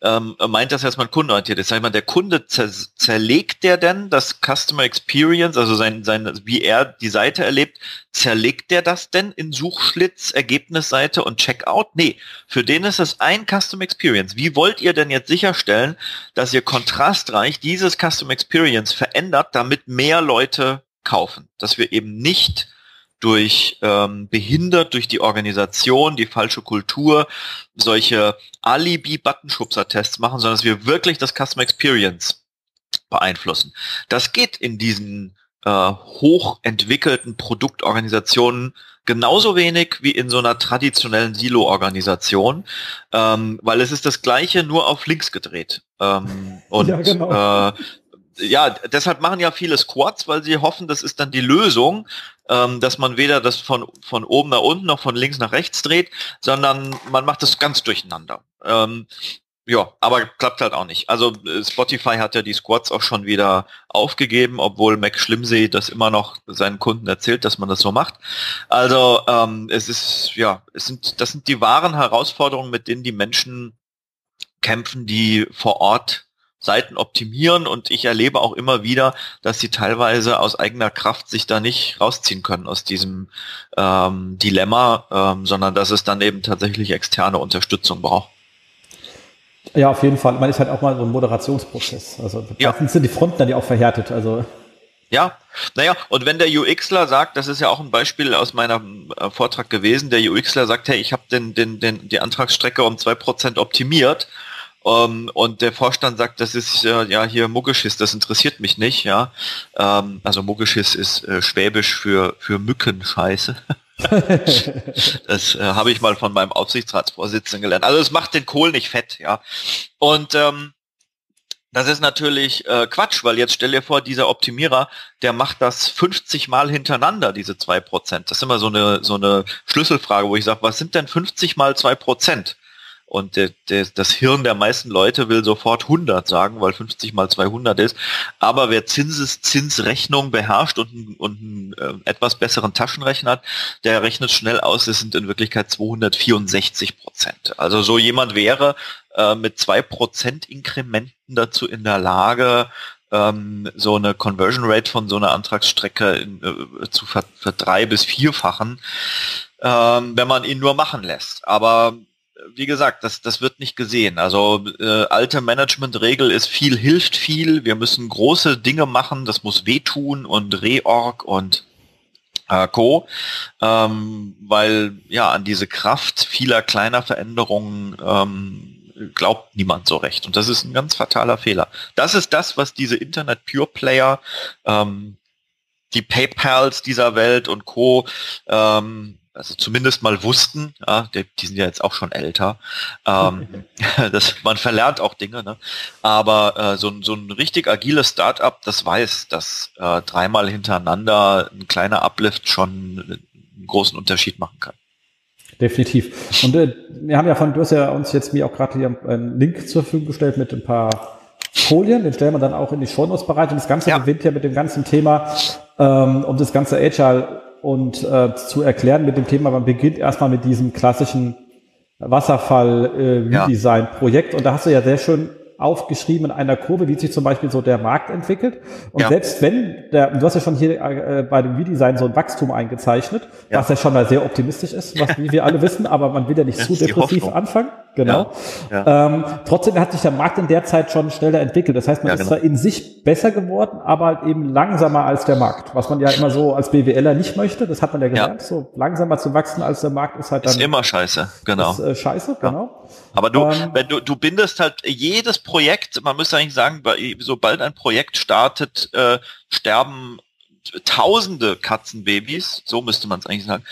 ähm, meint das erstmal kundenorientiert ist. Sag der Kunde zer zerlegt der denn das Customer Experience, also sein, sein, wie er die Seite erlebt, zerlegt der das denn in Suchschlitz, Ergebnisseite und Checkout? Nee, für den ist es ein Customer Experience. Wie wollt ihr denn jetzt sicherstellen, dass ihr kontrastreich dieses Customer Experience verändert, damit mehr Leute kaufen? Dass wir eben nicht durch ähm, behindert durch die Organisation, die falsche Kultur, solche Alibi-Buttonschubser-Tests machen, sondern dass wir wirklich das Customer Experience beeinflussen. Das geht in diesen äh, hochentwickelten Produktorganisationen genauso wenig wie in so einer traditionellen Silo-Organisation, ähm, weil es ist das gleiche nur auf links gedreht. Ähm, und ja, genau. äh, ja, deshalb machen ja viele Squads, weil sie hoffen, das ist dann die Lösung, ähm, dass man weder das von, von oben nach unten noch von links nach rechts dreht, sondern man macht das ganz durcheinander. Ähm, ja, aber klappt halt auch nicht. Also äh, Spotify hat ja die Squads auch schon wieder aufgegeben, obwohl Mac Schlimmsee das immer noch seinen Kunden erzählt, dass man das so macht. Also ähm, es ist, ja, es sind, das sind die wahren Herausforderungen, mit denen die Menschen kämpfen, die vor Ort Seiten optimieren und ich erlebe auch immer wieder, dass sie teilweise aus eigener Kraft sich da nicht rausziehen können aus diesem ähm, Dilemma, ähm, sondern dass es dann eben tatsächlich externe Unterstützung braucht. Ja, auf jeden Fall. Man ist halt auch mal so ein Moderationsprozess. Also ja. sind die Fronten dann ja auch verhärtet. Also Ja, naja, und wenn der UXler sagt, das ist ja auch ein Beispiel aus meinem äh, Vortrag gewesen, der UXler sagt, hey, ich habe den, den, den, die Antragsstrecke um zwei Prozent optimiert ähm, und der Vorstand sagt, das ist äh, ja hier Muggeschiss, das interessiert mich nicht, ja. Ähm, also Muggeschiss ist äh, Schwäbisch für, für Mückenscheiße. das äh, habe ich mal von meinem Aufsichtsratsvorsitzenden gelernt. Also es macht den Kohl nicht fett, ja. Und ähm, das ist natürlich äh, Quatsch, weil jetzt stell dir vor, dieser Optimierer, der macht das 50 Mal hintereinander, diese zwei Prozent. Das ist immer so eine, so eine Schlüsselfrage, wo ich sage, was sind denn 50 mal zwei Prozent? Und de, de, das Hirn der meisten Leute will sofort 100 sagen, weil 50 mal 200 ist. Aber wer Zinseszinsrechnung beherrscht und, und einen äh, etwas besseren Taschenrechner hat, der rechnet schnell aus, es sind in Wirklichkeit 264 Prozent. Also so jemand wäre äh, mit zwei Prozent Inkrementen dazu in der Lage, ähm, so eine Conversion Rate von so einer Antragsstrecke in, äh, zu ver, verdrei- bis vierfachen, ähm, wenn man ihn nur machen lässt. Aber wie gesagt, das, das wird nicht gesehen. Also äh, alte Managementregel ist viel hilft viel. Wir müssen große Dinge machen. Das muss wehtun und Reorg und äh, Co. Ähm, weil ja an diese Kraft vieler kleiner Veränderungen ähm, glaubt niemand so recht. Und das ist ein ganz fataler Fehler. Das ist das, was diese Internet Pure Player, ähm, die PayPals dieser Welt und Co. Ähm, also zumindest mal wussten, ja, die, die, sind ja jetzt auch schon älter, ähm, das, man verlernt auch Dinge, ne? aber äh, so, so ein richtig agiles Startup, das weiß, dass äh, dreimal hintereinander ein kleiner Uplift schon einen großen Unterschied machen kann. Definitiv. Und äh, wir haben ja von, du hast ja uns jetzt mir auch gerade hier einen Link zur Verfügung gestellt mit ein paar Folien, den stellen wir dann auch in die Shownotes bereit. Und das Ganze ja. gewinnt ja mit dem ganzen Thema ähm, um das ganze Agile und äh, zu erklären mit dem Thema, man beginnt erstmal mit diesem klassischen Wasserfall-Redesign-Projekt. Äh, und da hast du ja sehr schön aufgeschrieben in einer Kurve, wie sich zum Beispiel so der Markt entwickelt. Und ja. selbst wenn der, du hast ja schon hier äh, bei dem Redesign so ein Wachstum eingezeichnet, ja. was ja schon mal sehr optimistisch ist, was wie wir alle wissen, aber man will ja nicht zu depressiv anfangen. Genau. Ja. Ja. Ähm, trotzdem hat sich der Markt in der Zeit schon schneller entwickelt. Das heißt, man ja, ist genau. zwar in sich besser geworden, aber halt eben langsamer als der Markt. Was man ja immer so als BWLer nicht möchte. Das hat man ja gelernt. So langsamer zu wachsen als der Markt ist halt dann. Ist immer scheiße, genau. Ist, äh, scheiße, genau. Aber du, ähm, wenn du, du bindest halt jedes Projekt, man müsste eigentlich sagen, sobald ein Projekt startet, äh, sterben tausende Katzenbabys, so müsste man es eigentlich sagen,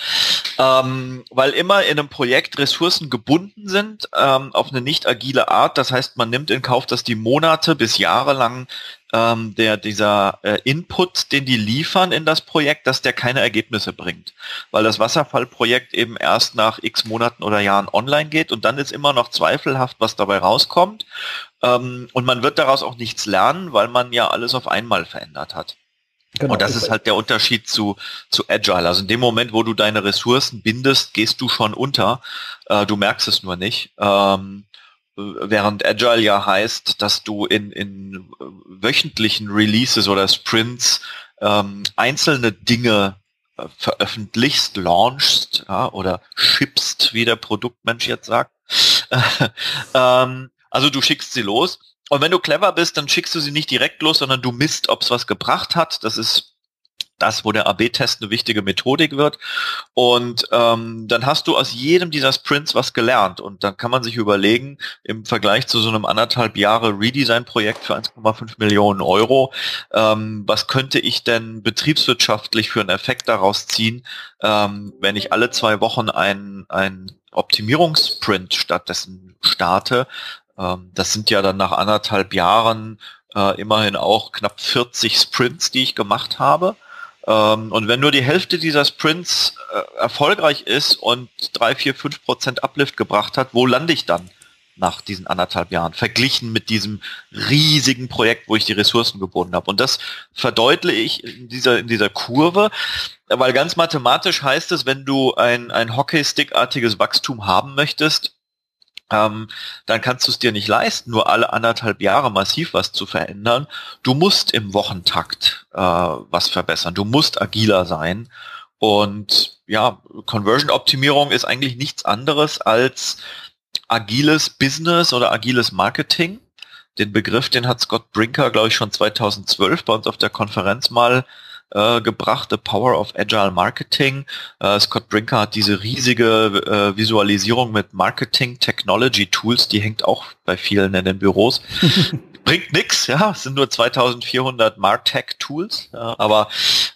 ähm, weil immer in einem Projekt Ressourcen gebunden sind ähm, auf eine nicht agile Art. Das heißt, man nimmt in Kauf, dass die Monate bis Jahre lang ähm, der dieser äh, Input, den die liefern in das Projekt, dass der keine Ergebnisse bringt, weil das Wasserfallprojekt eben erst nach X Monaten oder Jahren online geht und dann ist immer noch zweifelhaft, was dabei rauskommt. Ähm, und man wird daraus auch nichts lernen, weil man ja alles auf einmal verändert hat. Genau, und das ist halt der Unterschied zu, zu Agile. Also in dem Moment, wo du deine Ressourcen bindest, gehst du schon unter. Äh, du merkst es nur nicht. Ähm, während Agile ja heißt, dass du in, in wöchentlichen Releases oder Sprints ähm, einzelne Dinge äh, veröffentlichst, launchst ja, oder schippst, wie der Produktmensch jetzt sagt. ähm, also du schickst sie los und wenn du clever bist, dann schickst du sie nicht direkt los, sondern du misst, ob es was gebracht hat. Das ist das, wo der AB-Test eine wichtige Methodik wird. Und ähm, dann hast du aus jedem dieser Sprints was gelernt. Und dann kann man sich überlegen, im Vergleich zu so einem anderthalb Jahre Redesign-Projekt für 1,5 Millionen Euro, ähm, was könnte ich denn betriebswirtschaftlich für einen Effekt daraus ziehen, ähm, wenn ich alle zwei Wochen ein, ein Optimierungssprint stattdessen starte, ähm, das sind ja dann nach anderthalb Jahren äh, immerhin auch knapp 40 Sprints, die ich gemacht habe. Ähm, und wenn nur die Hälfte dieser Sprints äh, erfolgreich ist und drei, vier, fünf Prozent Uplift gebracht hat, wo lande ich dann nach diesen anderthalb Jahren, verglichen mit diesem riesigen Projekt, wo ich die Ressourcen gebunden habe. Und das verdeutliche ich in dieser, in dieser Kurve, weil ganz mathematisch heißt es, wenn du ein, ein Hockeystick-artiges Wachstum haben möchtest, ähm, dann kannst du es dir nicht leisten, nur alle anderthalb Jahre massiv was zu verändern. Du musst im Wochentakt äh, was verbessern. Du musst agiler sein. Und ja, Conversion-Optimierung ist eigentlich nichts anderes als agiles Business oder agiles Marketing. den Begriff, den hat Scott Brinker, glaube ich, schon 2012 bei uns auf der Konferenz mal äh, gebracht, The Power of Agile Marketing. Äh, Scott Brinker hat diese riesige äh, Visualisierung mit Marketing Technology Tools, die hängt auch bei vielen in den Büros. Bringt nix, ja, es sind nur 2400 Martech Tools, ja, aber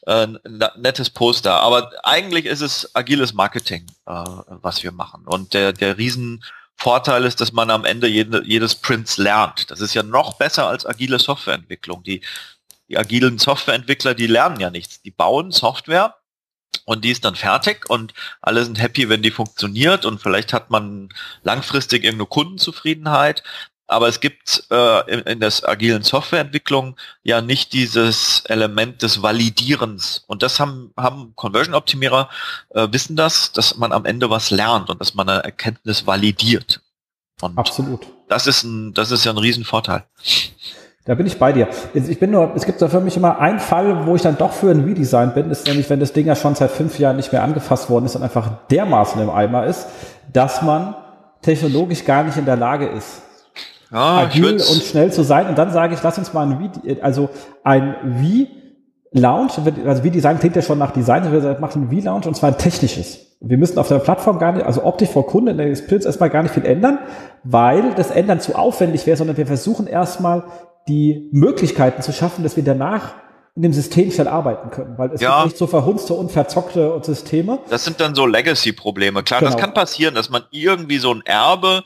äh, nettes Poster. Aber eigentlich ist es agiles Marketing, äh, was wir machen. Und der, der riesen Vorteil ist, dass man am Ende jede, jedes Prints lernt. Das ist ja noch besser als agile Softwareentwicklung. Die die agilen Softwareentwickler, die lernen ja nichts. Die bauen Software und die ist dann fertig und alle sind happy, wenn die funktioniert und vielleicht hat man langfristig irgendeine Kundenzufriedenheit. Aber es gibt äh, in, in der agilen Softwareentwicklung ja nicht dieses Element des Validierens. Und das haben, haben Conversion-Optimierer, äh, wissen das, dass man am Ende was lernt und dass man eine Erkenntnis validiert. Und Absolut. Das ist ein, das ist ja ein Riesenvorteil. Da bin ich bei dir. Ich bin nur, es gibt da für mich immer einen Fall, wo ich dann doch für ein Redesign bin, ist nämlich, wenn das Ding ja schon seit fünf Jahren nicht mehr angefasst worden ist und einfach dermaßen im Eimer ist, dass man technologisch gar nicht in der Lage ist, ah, agil und schnell zu sein. Und dann sage ich, lass uns mal ein Wie, also ein Wie Lounge, also wie Design klingt ja schon nach Design, wir machen ein V-Lounge und zwar ein technisches. Wir müssen auf der Plattform gar nicht, also optisch vor Kunde in der Experience erstmal gar nicht viel ändern, weil das Ändern zu aufwendig wäre, sondern wir versuchen erstmal die Möglichkeiten zu schaffen, dass wir danach in dem System schnell arbeiten können, weil es ja. gibt nicht so verhunzte und verzockte Systeme. Das sind dann so Legacy-Probleme. Klar, genau. das kann passieren, dass man irgendwie so ein Erbe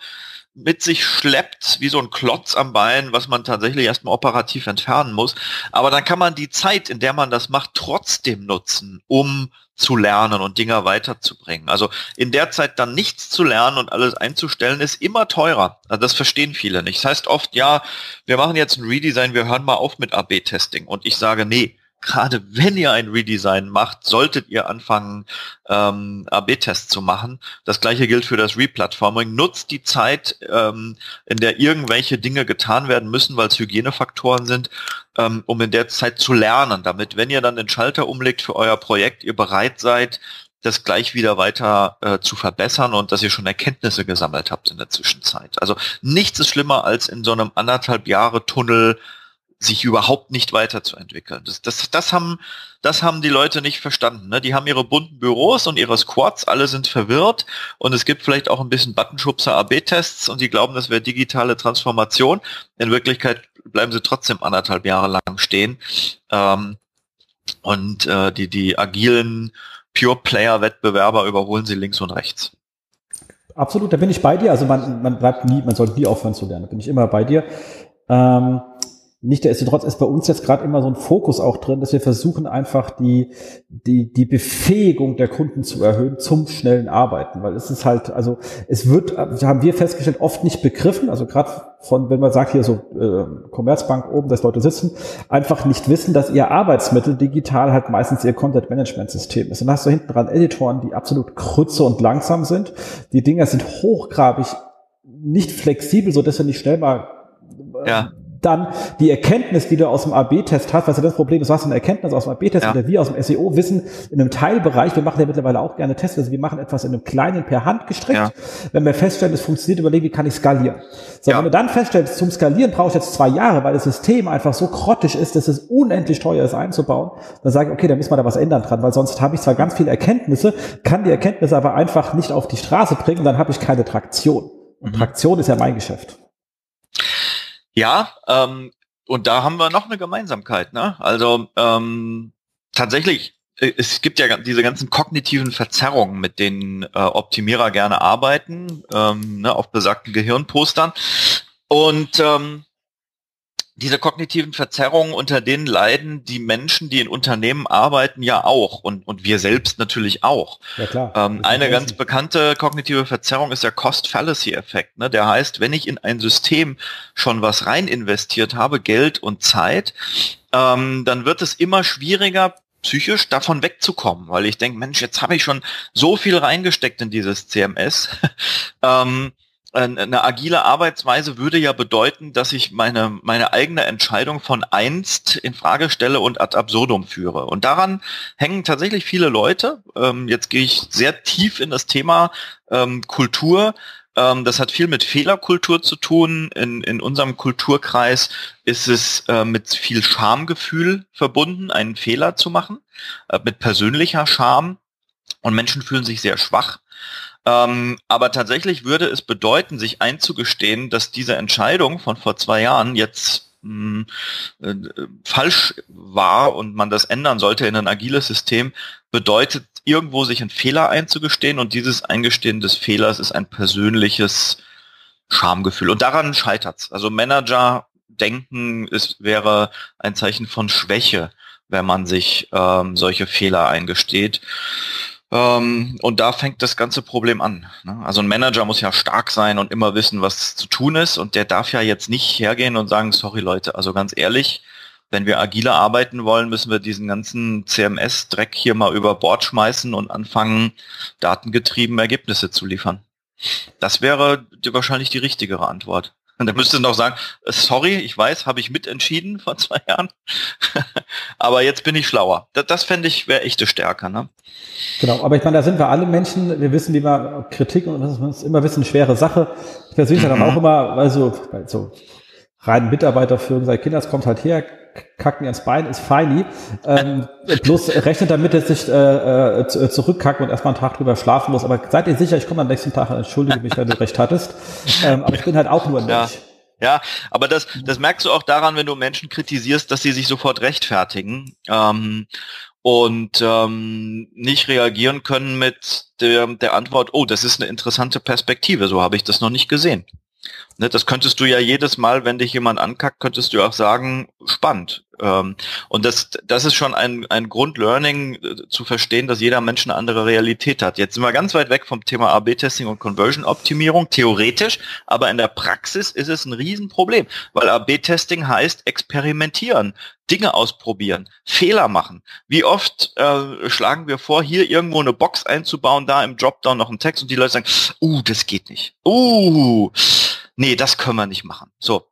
mit sich schleppt, wie so ein Klotz am Bein, was man tatsächlich erstmal operativ entfernen muss. Aber dann kann man die Zeit, in der man das macht, trotzdem nutzen, um zu lernen und Dinger weiterzubringen. Also in der Zeit dann nichts zu lernen und alles einzustellen, ist immer teurer. Also das verstehen viele nicht. Das heißt oft, ja, wir machen jetzt ein Redesign, wir hören mal auf mit AB-Testing. Und ich sage, nee, gerade wenn ihr ein Redesign macht, solltet ihr anfangen, ähm, AB-Tests zu machen. Das gleiche gilt für das Replatforming. Nutzt die Zeit, ähm, in der irgendwelche Dinge getan werden müssen, weil es Hygienefaktoren sind, ähm, um in der Zeit zu lernen, damit, wenn ihr dann den Schalter umlegt für euer Projekt, ihr bereit seid, das gleich wieder weiter äh, zu verbessern und dass ihr schon Erkenntnisse gesammelt habt in der Zwischenzeit. Also nichts ist schlimmer als in so einem anderthalb Jahre Tunnel sich überhaupt nicht weiterzuentwickeln. Das, das, das, haben, das haben die Leute nicht verstanden. Ne? Die haben ihre bunten Büros und ihre Squads, alle sind verwirrt und es gibt vielleicht auch ein bisschen Buttonschubser AB-Tests und die glauben, das wäre digitale Transformation. In Wirklichkeit bleiben sie trotzdem anderthalb Jahre lang stehen. Ähm, und äh, die, die agilen Pure-Player-Wettbewerber überholen sie links und rechts. Absolut, da bin ich bei dir. Also man, man bleibt nie, man sollte nie aufhören zu lernen. Da bin ich immer bei dir. Ähm, Nichtsdestotrotz ist bei uns jetzt gerade immer so ein Fokus auch drin, dass wir versuchen einfach die, die, die Befähigung der Kunden zu erhöhen zum schnellen Arbeiten, weil es ist halt, also es wird, haben wir festgestellt, oft nicht begriffen, also gerade von, wenn man sagt hier so äh, Commerzbank oben, dass Leute sitzen, einfach nicht wissen, dass ihr Arbeitsmittel digital halt meistens ihr Content-Management-System ist. Und dann hast du hinten dran Editoren, die absolut krütze und langsam sind. Die Dinger sind hochgrabig nicht flexibel, so dass er nicht schnell mal äh, ja dann die Erkenntnis, die du aus dem AB-Test hast, was ja das Problem ist, du hast eine Erkenntnis aus dem AB-Test ja. oder wir aus dem SEO wissen, in einem Teilbereich, wir machen ja mittlerweile auch gerne Tests, also wir machen etwas in einem kleinen per Hand gestrickt. Ja. Wenn wir feststellen, es funktioniert, überlegen, wie kann ich skalieren. So, ja. wenn du dann feststellst, zum Skalieren brauche ich jetzt zwei Jahre, weil das System einfach so grottig ist, dass es unendlich teuer ist einzubauen, dann sage ich, okay, dann müssen wir da was ändern dran, weil sonst habe ich zwar ganz viele Erkenntnisse, kann die Erkenntnisse aber einfach nicht auf die Straße bringen, dann habe ich keine Traktion. Und mhm. Traktion ist ja mein Geschäft. Ja, ähm, und da haben wir noch eine Gemeinsamkeit. Ne? Also ähm, tatsächlich, äh, es gibt ja diese ganzen kognitiven Verzerrungen, mit denen äh, Optimierer gerne arbeiten, ähm, ne, auf besagten Gehirnpostern. Und ähm, diese kognitiven Verzerrungen, unter denen leiden die Menschen, die in Unternehmen arbeiten, ja auch und, und wir selbst natürlich auch. Ja, klar. Ähm, eine ganz bekannte kognitive Verzerrung ist der Cost-Fallacy-Effekt. Ne? Der heißt, wenn ich in ein System schon was rein investiert habe, Geld und Zeit, ähm, dann wird es immer schwieriger, psychisch davon wegzukommen, weil ich denke, Mensch, jetzt habe ich schon so viel reingesteckt in dieses CMS. ähm, eine agile Arbeitsweise würde ja bedeuten, dass ich meine, meine eigene Entscheidung von einst in Frage stelle und ad absurdum führe. Und daran hängen tatsächlich viele Leute. Ähm, jetzt gehe ich sehr tief in das Thema ähm, Kultur. Ähm, das hat viel mit Fehlerkultur zu tun. In, in unserem Kulturkreis ist es äh, mit viel Schamgefühl verbunden, einen Fehler zu machen, äh, mit persönlicher Scham. Und Menschen fühlen sich sehr schwach. Ähm, aber tatsächlich würde es bedeuten, sich einzugestehen, dass diese Entscheidung von vor zwei Jahren jetzt hm, äh, falsch war und man das ändern sollte in ein agiles System, bedeutet irgendwo sich einen Fehler einzugestehen und dieses Eingestehen des Fehlers ist ein persönliches Schamgefühl. Und daran scheitert's. Also Manager denken, es wäre ein Zeichen von Schwäche, wenn man sich ähm, solche Fehler eingesteht. Ähm, und da fängt das ganze Problem an. Ne? Also ein Manager muss ja stark sein und immer wissen, was zu tun ist. Und der darf ja jetzt nicht hergehen und sagen, sorry Leute, also ganz ehrlich, wenn wir agiler arbeiten wollen, müssen wir diesen ganzen CMS-Dreck hier mal über Bord schmeißen und anfangen, datengetrieben Ergebnisse zu liefern. Das wäre wahrscheinlich die richtigere Antwort. Und er müsste noch sagen, sorry, ich weiß, habe ich mitentschieden vor zwei Jahren. aber jetzt bin ich schlauer. Das, das fände ich, wäre echte Stärke. Ne? Genau, aber ich meine, da sind wir alle Menschen, wir wissen, wie man Kritik und das ist immer wissen, schwere Sache. Ich persönlich mhm. dann auch immer, also bei so rein Mitarbeiterführung, seine Kinder, es kommt halt her, kacken ins Bein, ist feini. Ähm, bloß rechnet damit, dass ich äh, äh, zurückkacken und erstmal einen Tag drüber schlafen muss. Aber seid ihr sicher, ich komme am nächsten Tag, entschuldige mich, wenn du recht hattest. Ähm, aber ich bin halt auch nur ein Mensch. Ja. Ja, aber das, das merkst du auch daran, wenn du Menschen kritisierst, dass sie sich sofort rechtfertigen ähm, und ähm, nicht reagieren können mit der, der Antwort, oh, das ist eine interessante Perspektive, so habe ich das noch nicht gesehen. Ne, das könntest du ja jedes Mal, wenn dich jemand ankackt, könntest du auch sagen, spannend. Ähm, und das, das ist schon ein, ein Grundlearning äh, zu verstehen, dass jeder Mensch eine andere Realität hat. Jetzt sind wir ganz weit weg vom Thema AB-Testing und Conversion-Optimierung, theoretisch, aber in der Praxis ist es ein Riesenproblem, weil AB-Testing heißt experimentieren, Dinge ausprobieren, Fehler machen. Wie oft äh, schlagen wir vor, hier irgendwo eine Box einzubauen, da im Dropdown noch einen Text und die Leute sagen, uh, das geht nicht. Uh, nee, das können wir nicht machen. So.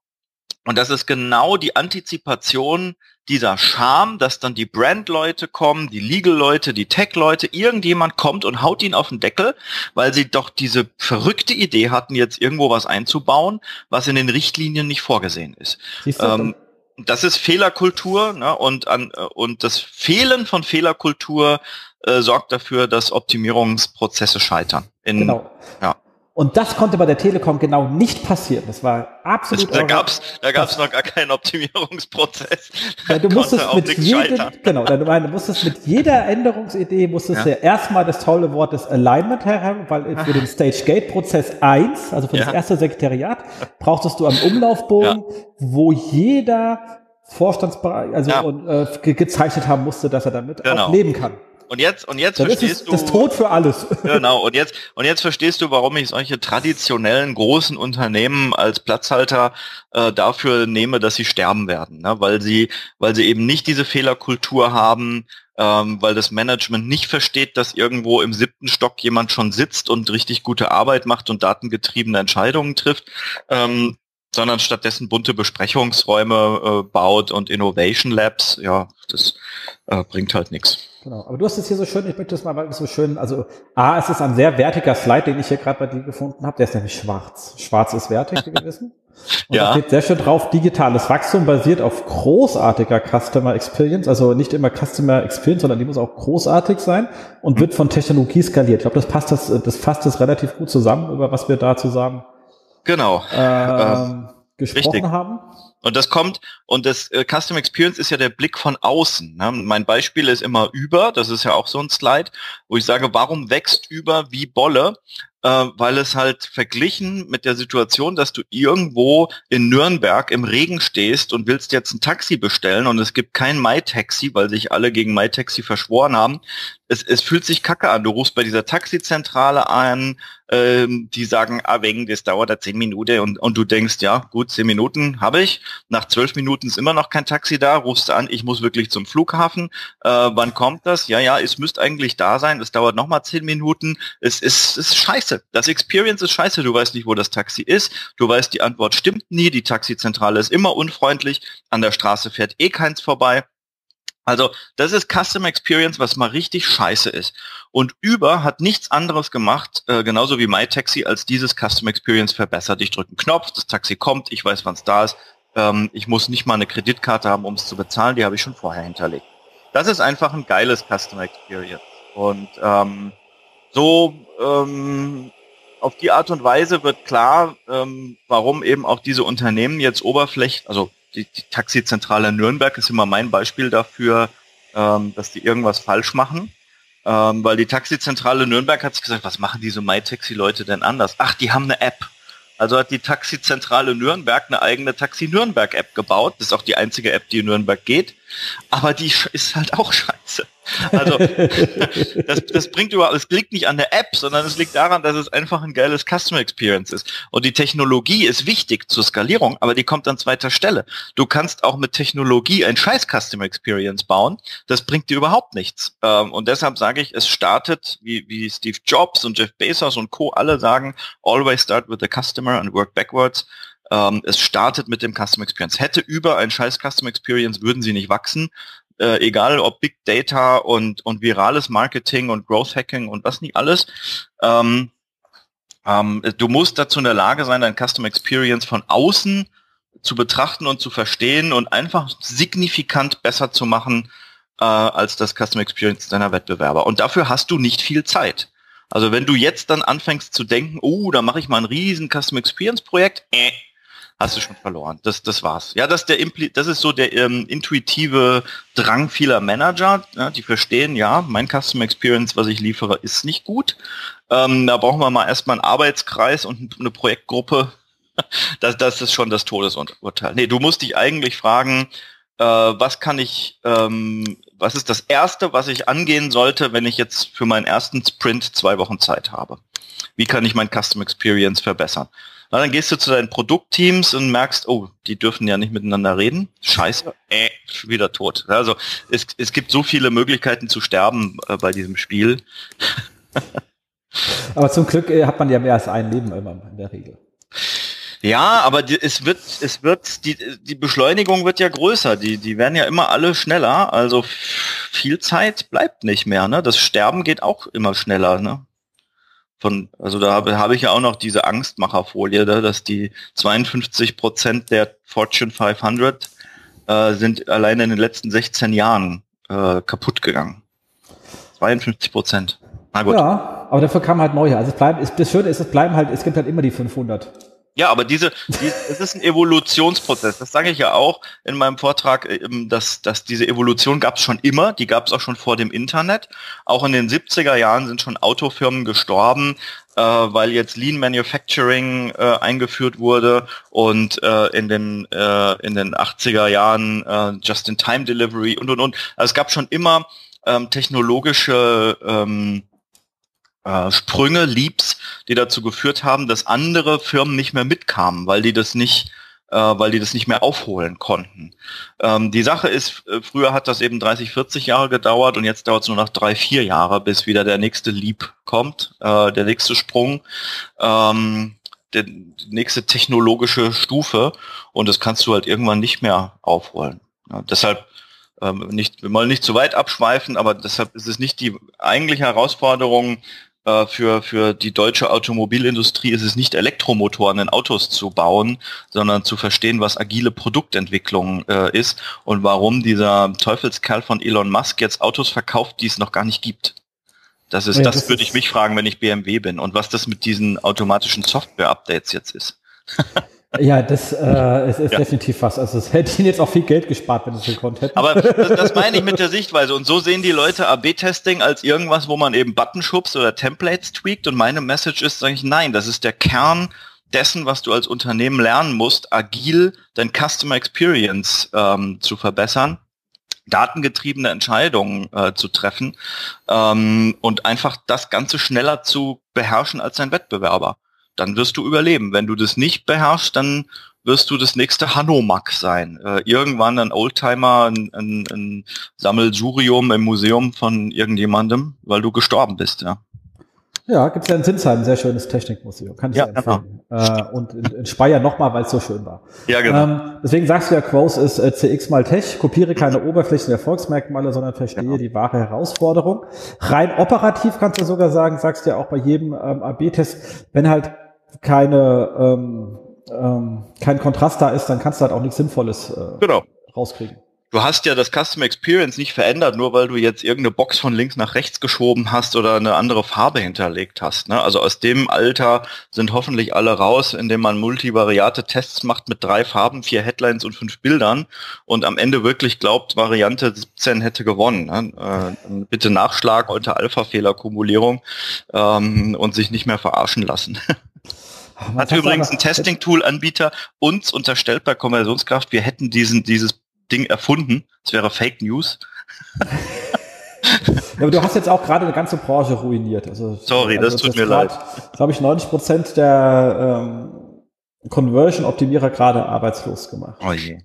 Und das ist genau die Antizipation dieser Scham, dass dann die Brand-Leute kommen, die Legal-Leute, die Tech-Leute, irgendjemand kommt und haut ihn auf den Deckel, weil sie doch diese verrückte Idee hatten, jetzt irgendwo was einzubauen, was in den Richtlinien nicht vorgesehen ist. Ähm, das ist Fehlerkultur ne? und, an, und das Fehlen von Fehlerkultur äh, sorgt dafür, dass Optimierungsprozesse scheitern. In, genau. Ja. Und das konnte bei der Telekom genau nicht passieren. Das war absolut. Das, da gab's, da gab's noch gar keinen Optimierungsprozess. Ja, du musstest mit jedem, genau, du, du musstest mit jeder Änderungsidee musstest ja. ja erstmal das tolle Wort des Alignment heran, weil für den Stage Gate Prozess 1, also für ja. das erste Sekretariat, brauchtest du einen Umlaufbogen, ja. wo jeder Vorstandsbereich, also und, äh, gezeichnet haben musste, dass er damit genau. auch leben kann. Und jetzt, und jetzt Dann verstehst du. Das Tod für alles. Genau. Und jetzt, und jetzt verstehst du, warum ich solche traditionellen großen Unternehmen als Platzhalter äh, dafür nehme, dass sie sterben werden. Ne? Weil sie, weil sie eben nicht diese Fehlerkultur haben, ähm, weil das Management nicht versteht, dass irgendwo im siebten Stock jemand schon sitzt und richtig gute Arbeit macht und datengetriebene Entscheidungen trifft. Ähm, sondern stattdessen bunte Besprechungsräume äh, baut und Innovation Labs, ja, das äh, bringt halt nichts. Genau, aber du hast es hier so schön, ich möchte das mal so schön, also A, es ist ein sehr wertiger Slide, den ich hier gerade bei dir gefunden habe, der ist nämlich schwarz. Schwarz ist wertig, wie wir wissen. Und ja. da steht sehr schön drauf, digitales Wachstum basiert auf großartiger Customer Experience, also nicht immer Customer Experience, sondern die muss auch großartig sein und wird von Technologie skaliert. Ich glaube, das passt das, das fasst das relativ gut zusammen, über was wir da zusammen genau. ähm, gesprochen Richtig. haben. Und das kommt, und das äh, Custom Experience ist ja der Blick von außen. Ne? Mein Beispiel ist immer über, das ist ja auch so ein Slide, wo ich sage, warum wächst über wie Bolle? Äh, weil es halt verglichen mit der Situation, dass du irgendwo in Nürnberg im Regen stehst und willst jetzt ein Taxi bestellen und es gibt kein MyTaxi, weil sich alle gegen MyTaxi verschworen haben, es, es fühlt sich kacke an. Du rufst bei dieser Taxizentrale an, ähm, die sagen, ah, wegen, das dauert da zehn Minuten und, und du denkst, ja, gut, zehn Minuten habe ich. Nach zwölf Minuten ist immer noch kein Taxi da, rufst an, ich muss wirklich zum Flughafen. Äh, wann kommt das? Ja, ja, es müsste eigentlich da sein, es dauert nochmal zehn Minuten. Es ist, es ist scheiße. Das Experience ist scheiße. Du weißt nicht, wo das Taxi ist. Du weißt, die Antwort stimmt nie. Die Taxizentrale ist immer unfreundlich. An der Straße fährt eh keins vorbei. Also das ist Custom Experience, was mal richtig scheiße ist. Und Uber hat nichts anderes gemacht, äh, genauso wie MyTaxi, als dieses Custom Experience verbessert. Ich drücke einen Knopf, das Taxi kommt, ich weiß, wann es da ist. Ähm, ich muss nicht mal eine Kreditkarte haben, um es zu bezahlen, die habe ich schon vorher hinterlegt. Das ist einfach ein geiles Customer Experience. Und ähm, so ähm, auf die Art und Weise wird klar, ähm, warum eben auch diese Unternehmen jetzt oberflächlich, also die, die Taxizentrale Nürnberg ist immer mein Beispiel dafür, ähm, dass die irgendwas falsch machen. Ähm, weil die Taxizentrale Nürnberg hat sich gesagt, was machen diese MyTaxi-Leute denn anders? Ach, die haben eine App. Also hat die Taxizentrale Nürnberg eine eigene Taxi Nürnberg App gebaut. Das ist auch die einzige App, die in Nürnberg geht. Aber die ist halt auch scheiße. Also das, das bringt überhaupt, es liegt nicht an der App, sondern es liegt daran, dass es einfach ein geiles Customer Experience ist. Und die Technologie ist wichtig zur Skalierung, aber die kommt an zweiter Stelle. Du kannst auch mit Technologie ein scheiß Customer Experience bauen. Das bringt dir überhaupt nichts. Ähm, und deshalb sage ich, es startet, wie, wie Steve Jobs und Jeff Bezos und Co. alle sagen, always start with the customer and work backwards ähm, es startet mit dem Customer Experience. Hätte über ein scheiß Customer Experience, würden sie nicht wachsen äh, egal ob Big Data und, und virales Marketing und Growth Hacking und was nicht alles. Ähm, ähm, du musst dazu in der Lage sein, dein Custom Experience von außen zu betrachten und zu verstehen und einfach signifikant besser zu machen äh, als das Custom Experience deiner Wettbewerber. Und dafür hast du nicht viel Zeit. Also wenn du jetzt dann anfängst zu denken, oh, da mache ich mal ein riesen Custom Experience Projekt, äh, hast du schon verloren. Das, das war's. Ja, das, der Impli das ist so der ähm, intuitive Drang vieler Manager, ja, die verstehen, ja, mein Customer Experience, was ich liefere, ist nicht gut. Ähm, da brauchen wir mal erstmal einen Arbeitskreis und eine Projektgruppe. das, das ist schon das Todesurteil. Nee, du musst dich eigentlich fragen, äh, was kann ich, ähm, was ist das Erste, was ich angehen sollte, wenn ich jetzt für meinen ersten Sprint zwei Wochen Zeit habe? Wie kann ich mein Custom Experience verbessern? Na, dann gehst du zu deinen Produktteams und merkst, oh, die dürfen ja nicht miteinander reden. Scheiße, äh, wieder tot. Also es, es gibt so viele Möglichkeiten zu sterben äh, bei diesem Spiel. aber zum Glück äh, hat man ja mehr als ein Leben immer in der Regel. Ja, aber die, es wird, es wird, die, die Beschleunigung wird ja größer. Die, die werden ja immer alle schneller. Also viel Zeit bleibt nicht mehr. Ne? Das Sterben geht auch immer schneller. Ne? Von, also da habe, habe ich ja auch noch diese Angstmacherfolie, da, dass die 52 Prozent der Fortune 500 äh, sind alleine in den letzten 16 Jahren äh, kaputt gegangen. 52 Prozent. Na gut. Ja, aber dafür kamen halt neue. Also es bleibt, es, das Schöne ist, es bleiben halt, es gibt halt immer die 500. Ja, aber diese, die, es ist ein Evolutionsprozess. Das sage ich ja auch in meinem Vortrag, ähm, dass, dass diese Evolution gab es schon immer, die gab es auch schon vor dem Internet. Auch in den 70er Jahren sind schon Autofirmen gestorben, äh, weil jetzt Lean Manufacturing äh, eingeführt wurde und äh, in den äh, in den 80er Jahren äh, Just-in-Time-Delivery und und und. Also es gab schon immer ähm, technologische ähm, äh, Sprünge, Leaps, die dazu geführt haben, dass andere Firmen nicht mehr mitkamen, weil die das nicht äh, weil die das nicht mehr aufholen konnten. Ähm, die Sache ist, äh, früher hat das eben 30, 40 Jahre gedauert und jetzt dauert es nur noch drei, vier Jahre, bis wieder der nächste Leap kommt, äh, der nächste Sprung, ähm, der die nächste technologische Stufe und das kannst du halt irgendwann nicht mehr aufholen. Ja, deshalb ähm, nicht, wir wollen nicht zu weit abschweifen, aber deshalb ist es nicht die eigentliche Herausforderung, äh, für, für die deutsche Automobilindustrie ist es nicht Elektromotoren in Autos zu bauen, sondern zu verstehen, was agile Produktentwicklung äh, ist und warum dieser Teufelskerl von Elon Musk jetzt Autos verkauft, die es noch gar nicht gibt. Das ist, ja, das, das würde ich mich fragen, wenn ich BMW bin und was das mit diesen automatischen Software-Updates jetzt ist. Ja, das äh, ist, ist ja. definitiv was. Also es hätte ihnen jetzt auch viel Geld gespart, wenn es gekonnt hätten. Aber das, das meine ich mit der Sichtweise. Und so sehen die Leute AB-Testing als irgendwas, wo man eben Button schubst oder Templates tweakt. Und meine Message ist eigentlich, nein, das ist der Kern dessen, was du als Unternehmen lernen musst, agil dein Customer Experience ähm, zu verbessern datengetriebene Entscheidungen äh, zu treffen ähm, und einfach das Ganze schneller zu beherrschen als dein Wettbewerber dann wirst du überleben. Wenn du das nicht beherrschst, dann wirst du das nächste Hanomag sein. Äh, irgendwann ein Oldtimer, ein, ein, ein Sammelsurium im Museum von irgendjemandem, weil du gestorben bist, ja. Ja, gibt es ja in Sinsheim ein sehr schönes Technikmuseum, kann ich ja, empfehlen. Äh, und in, in Speyer nochmal, weil es so schön war. Ja, genau. Ähm, deswegen sagst du ja, Quos ist äh, CX mal Tech, kopiere keine Oberflächen Erfolgsmerkmale, sondern verstehe genau. die wahre Herausforderung. Rein operativ kannst du sogar sagen, sagst du ja auch bei jedem ähm, AB-Test, wenn halt keine ähm, ähm, kein Kontrast da ist, dann kannst du halt auch nichts Sinnvolles äh, genau. rauskriegen du hast ja das Custom Experience nicht verändert, nur weil du jetzt irgendeine Box von links nach rechts geschoben hast oder eine andere Farbe hinterlegt hast. Ne? Also aus dem Alter sind hoffentlich alle raus, indem man multivariate Tests macht mit drei Farben, vier Headlines und fünf Bildern und am Ende wirklich glaubt, Variante 17 hätte gewonnen. Ne? Äh, bitte Nachschlag unter Alpha-Fehlerkumulierung ähm, und sich nicht mehr verarschen lassen. Hat übrigens ein Testing-Tool-Anbieter uns unterstellt bei Konversionskraft, wir hätten diesen, dieses Ding erfunden. Es wäre Fake News. ja, aber du hast jetzt auch gerade eine ganze Branche ruiniert. Also, Sorry, also, das tut das mir leid. Das habe ich 90 Prozent der ähm, Conversion-Optimierer gerade arbeitslos gemacht. Oh je.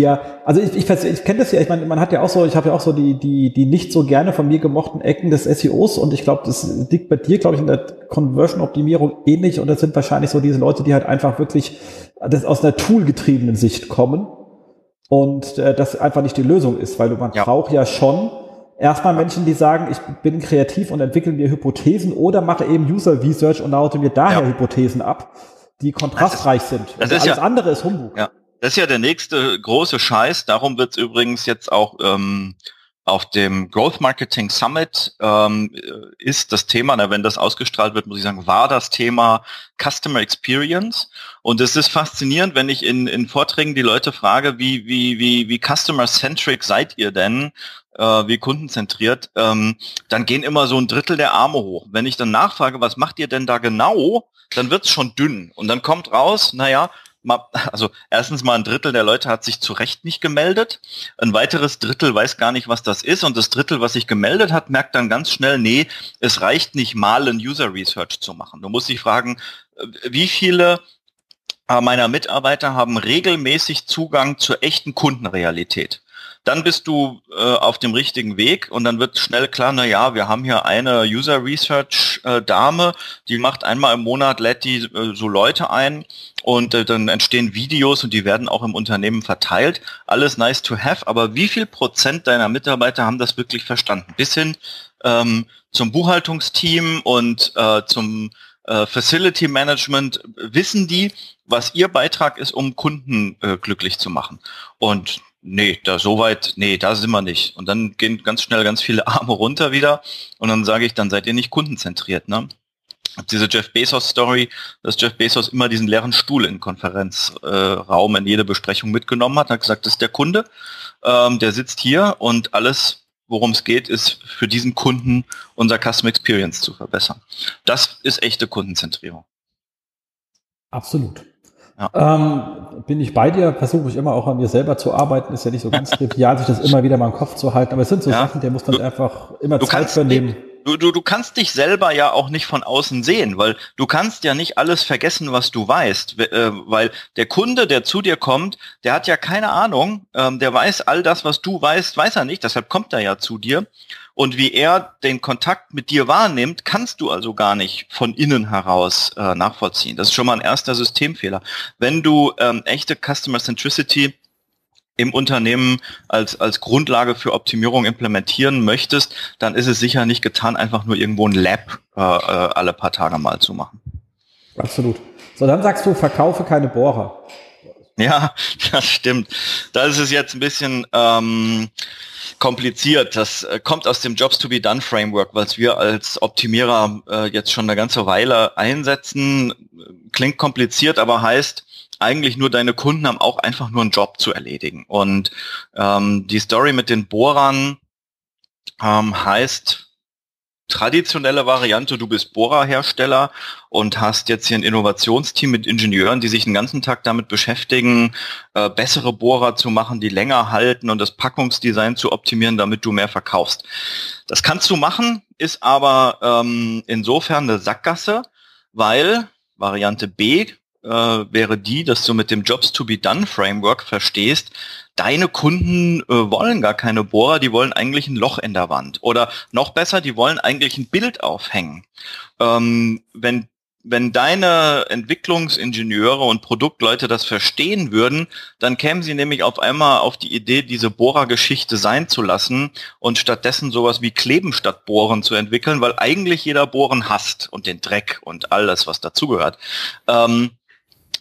Ja, also ich, ich, ich kenne das ja, ich meine, man hat ja auch so, ich habe ja auch so die, die, die nicht so gerne von mir gemochten Ecken des SEOs und ich glaube, das liegt bei dir, glaube ich, in der Conversion-Optimierung ähnlich und das sind wahrscheinlich so diese Leute, die halt einfach wirklich das aus einer toolgetriebenen Sicht kommen und äh, das einfach nicht die Lösung ist, weil man ja. braucht ja schon erstmal Menschen, die sagen, ich bin kreativ und entwickle mir Hypothesen oder mache eben User Research und laute mir daher ja. Hypothesen ab, die kontrastreich das ist, sind. Das ist alles ja, andere ist Humbug. Ja. Das ist ja der nächste große Scheiß. Darum wird es übrigens jetzt auch ähm, auf dem Growth Marketing Summit ähm, ist das Thema, na, wenn das ausgestrahlt wird, muss ich sagen, war das Thema Customer Experience. Und es ist faszinierend, wenn ich in, in Vorträgen die Leute frage, wie, wie, wie, wie customer-centric seid ihr denn? Äh, wie kundenzentriert, ähm, dann gehen immer so ein Drittel der Arme hoch. Wenn ich dann nachfrage, was macht ihr denn da genau, dann wird's schon dünn. Und dann kommt raus, naja, also erstens mal ein Drittel der Leute hat sich zu Recht nicht gemeldet. Ein weiteres Drittel weiß gar nicht, was das ist. Und das Drittel, was sich gemeldet hat, merkt dann ganz schnell, nee, es reicht nicht mal ein User Research zu machen. Du musst dich fragen, äh, wie viele äh, meiner Mitarbeiter haben regelmäßig Zugang zur echten Kundenrealität dann bist du äh, auf dem richtigen Weg und dann wird schnell klar, na ja, wir haben hier eine User Research äh, Dame, die macht einmal im Monat, lädt die äh, so Leute ein und äh, dann entstehen Videos und die werden auch im Unternehmen verteilt. Alles nice to have, aber wie viel Prozent deiner Mitarbeiter haben das wirklich verstanden? Bis hin ähm, zum Buchhaltungsteam und äh, zum äh, Facility Management wissen die, was ihr Beitrag ist, um Kunden äh, glücklich zu machen. Und nee, da soweit, nee, da sind wir nicht. Und dann gehen ganz schnell ganz viele Arme runter wieder und dann sage ich, dann seid ihr nicht kundenzentriert, ne? Diese Jeff Bezos Story, dass Jeff Bezos immer diesen leeren Stuhl in Konferenzraum äh, in jede Besprechung mitgenommen hat, hat gesagt, das ist der Kunde, ähm, der sitzt hier und alles, worum es geht, ist für diesen Kunden unser Custom Experience zu verbessern. Das ist echte Kundenzentrierung. Absolut. Ja. Ähm, bin ich bei dir, versuche ich immer auch an mir selber zu arbeiten, ist ja nicht so ganz trivial, sich das immer wieder mal im Kopf zu halten, aber es sind so ja. Sachen, der muss dann du, einfach immer Zeit für nehmen. Du, du, du kannst dich selber ja auch nicht von außen sehen, weil du kannst ja nicht alles vergessen, was du weißt, äh, weil der Kunde, der zu dir kommt, der hat ja keine Ahnung, ähm, der weiß all das, was du weißt, weiß er nicht, deshalb kommt er ja zu dir und wie er den Kontakt mit dir wahrnimmt, kannst du also gar nicht von innen heraus äh, nachvollziehen. Das ist schon mal ein erster Systemfehler. Wenn du ähm, echte Customer Centricity im Unternehmen als, als Grundlage für Optimierung implementieren möchtest, dann ist es sicher nicht getan, einfach nur irgendwo ein Lab äh, äh alle paar Tage mal zu machen. Absolut. So, dann sagst du, verkaufe keine Bohrer. Ja, das stimmt. Das ist es jetzt ein bisschen ähm, kompliziert. Das äh, kommt aus dem Jobs to be done Framework, was wir als Optimierer äh, jetzt schon eine ganze Weile einsetzen. Klingt kompliziert, aber heißt, eigentlich nur deine Kunden haben auch einfach nur einen Job zu erledigen. Und ähm, die Story mit den Bohrern ähm, heißt, traditionelle Variante, du bist Bohrerhersteller und hast jetzt hier ein Innovationsteam mit Ingenieuren, die sich den ganzen Tag damit beschäftigen, äh, bessere Bohrer zu machen, die länger halten und das Packungsdesign zu optimieren, damit du mehr verkaufst. Das kannst du machen, ist aber ähm, insofern eine Sackgasse, weil Variante B äh, wäre die, dass du mit dem Jobs to be done Framework verstehst, deine Kunden äh, wollen gar keine Bohrer, die wollen eigentlich ein Loch in der Wand. Oder noch besser, die wollen eigentlich ein Bild aufhängen. Ähm, wenn wenn deine Entwicklungsingenieure und Produktleute das verstehen würden, dann kämen sie nämlich auf einmal auf die Idee, diese Bohrergeschichte sein zu lassen und stattdessen sowas wie Kleben statt Bohren zu entwickeln, weil eigentlich jeder Bohren hasst und den Dreck und alles, was dazugehört. Ähm, äh,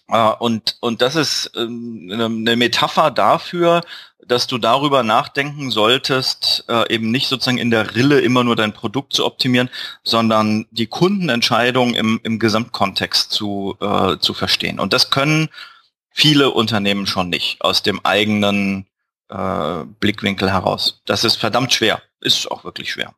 und, und das ist ähm, eine Metapher dafür, dass du darüber nachdenken solltest, äh, eben nicht sozusagen in der Rille immer nur dein Produkt zu optimieren, sondern die Kundenentscheidung im, im Gesamtkontext zu, äh, zu verstehen. Und das können viele Unternehmen schon nicht aus dem eigenen äh, Blickwinkel heraus. Das ist verdammt schwer, ist auch wirklich schwer.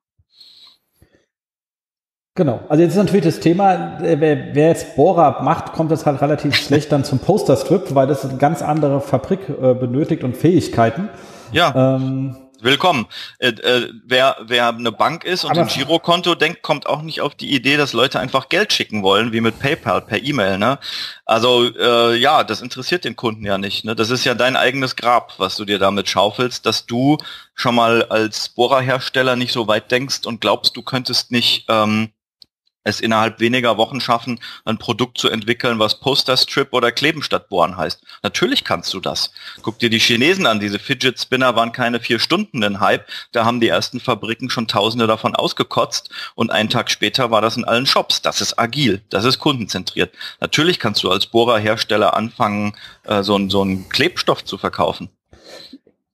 Genau. Also jetzt ist natürlich das Thema, äh, wer, wer jetzt Bohrer macht, kommt das halt relativ schlecht dann zum Posterstrip, weil das eine ganz andere Fabrik äh, benötigt und Fähigkeiten. Ja. Ähm, Willkommen. Äh, äh, wer, wer eine Bank ist und ein Girokonto denkt, kommt auch nicht auf die Idee, dass Leute einfach Geld schicken wollen, wie mit PayPal per E-Mail. Ne? Also äh, ja, das interessiert den Kunden ja nicht. Ne? Das ist ja dein eigenes Grab, was du dir damit schaufelst, dass du schon mal als Bohrerhersteller nicht so weit denkst und glaubst, du könntest nicht ähm, es innerhalb weniger Wochen schaffen, ein Produkt zu entwickeln, was Poster-Strip oder Kleben statt Bohren heißt. Natürlich kannst du das. Guck dir die Chinesen an, diese Fidget Spinner waren keine vier Stunden ein Hype, da haben die ersten Fabriken schon tausende davon ausgekotzt und einen Tag später war das in allen Shops. Das ist agil, das ist kundenzentriert. Natürlich kannst du als Bohrerhersteller anfangen, äh, so, so einen Klebstoff zu verkaufen.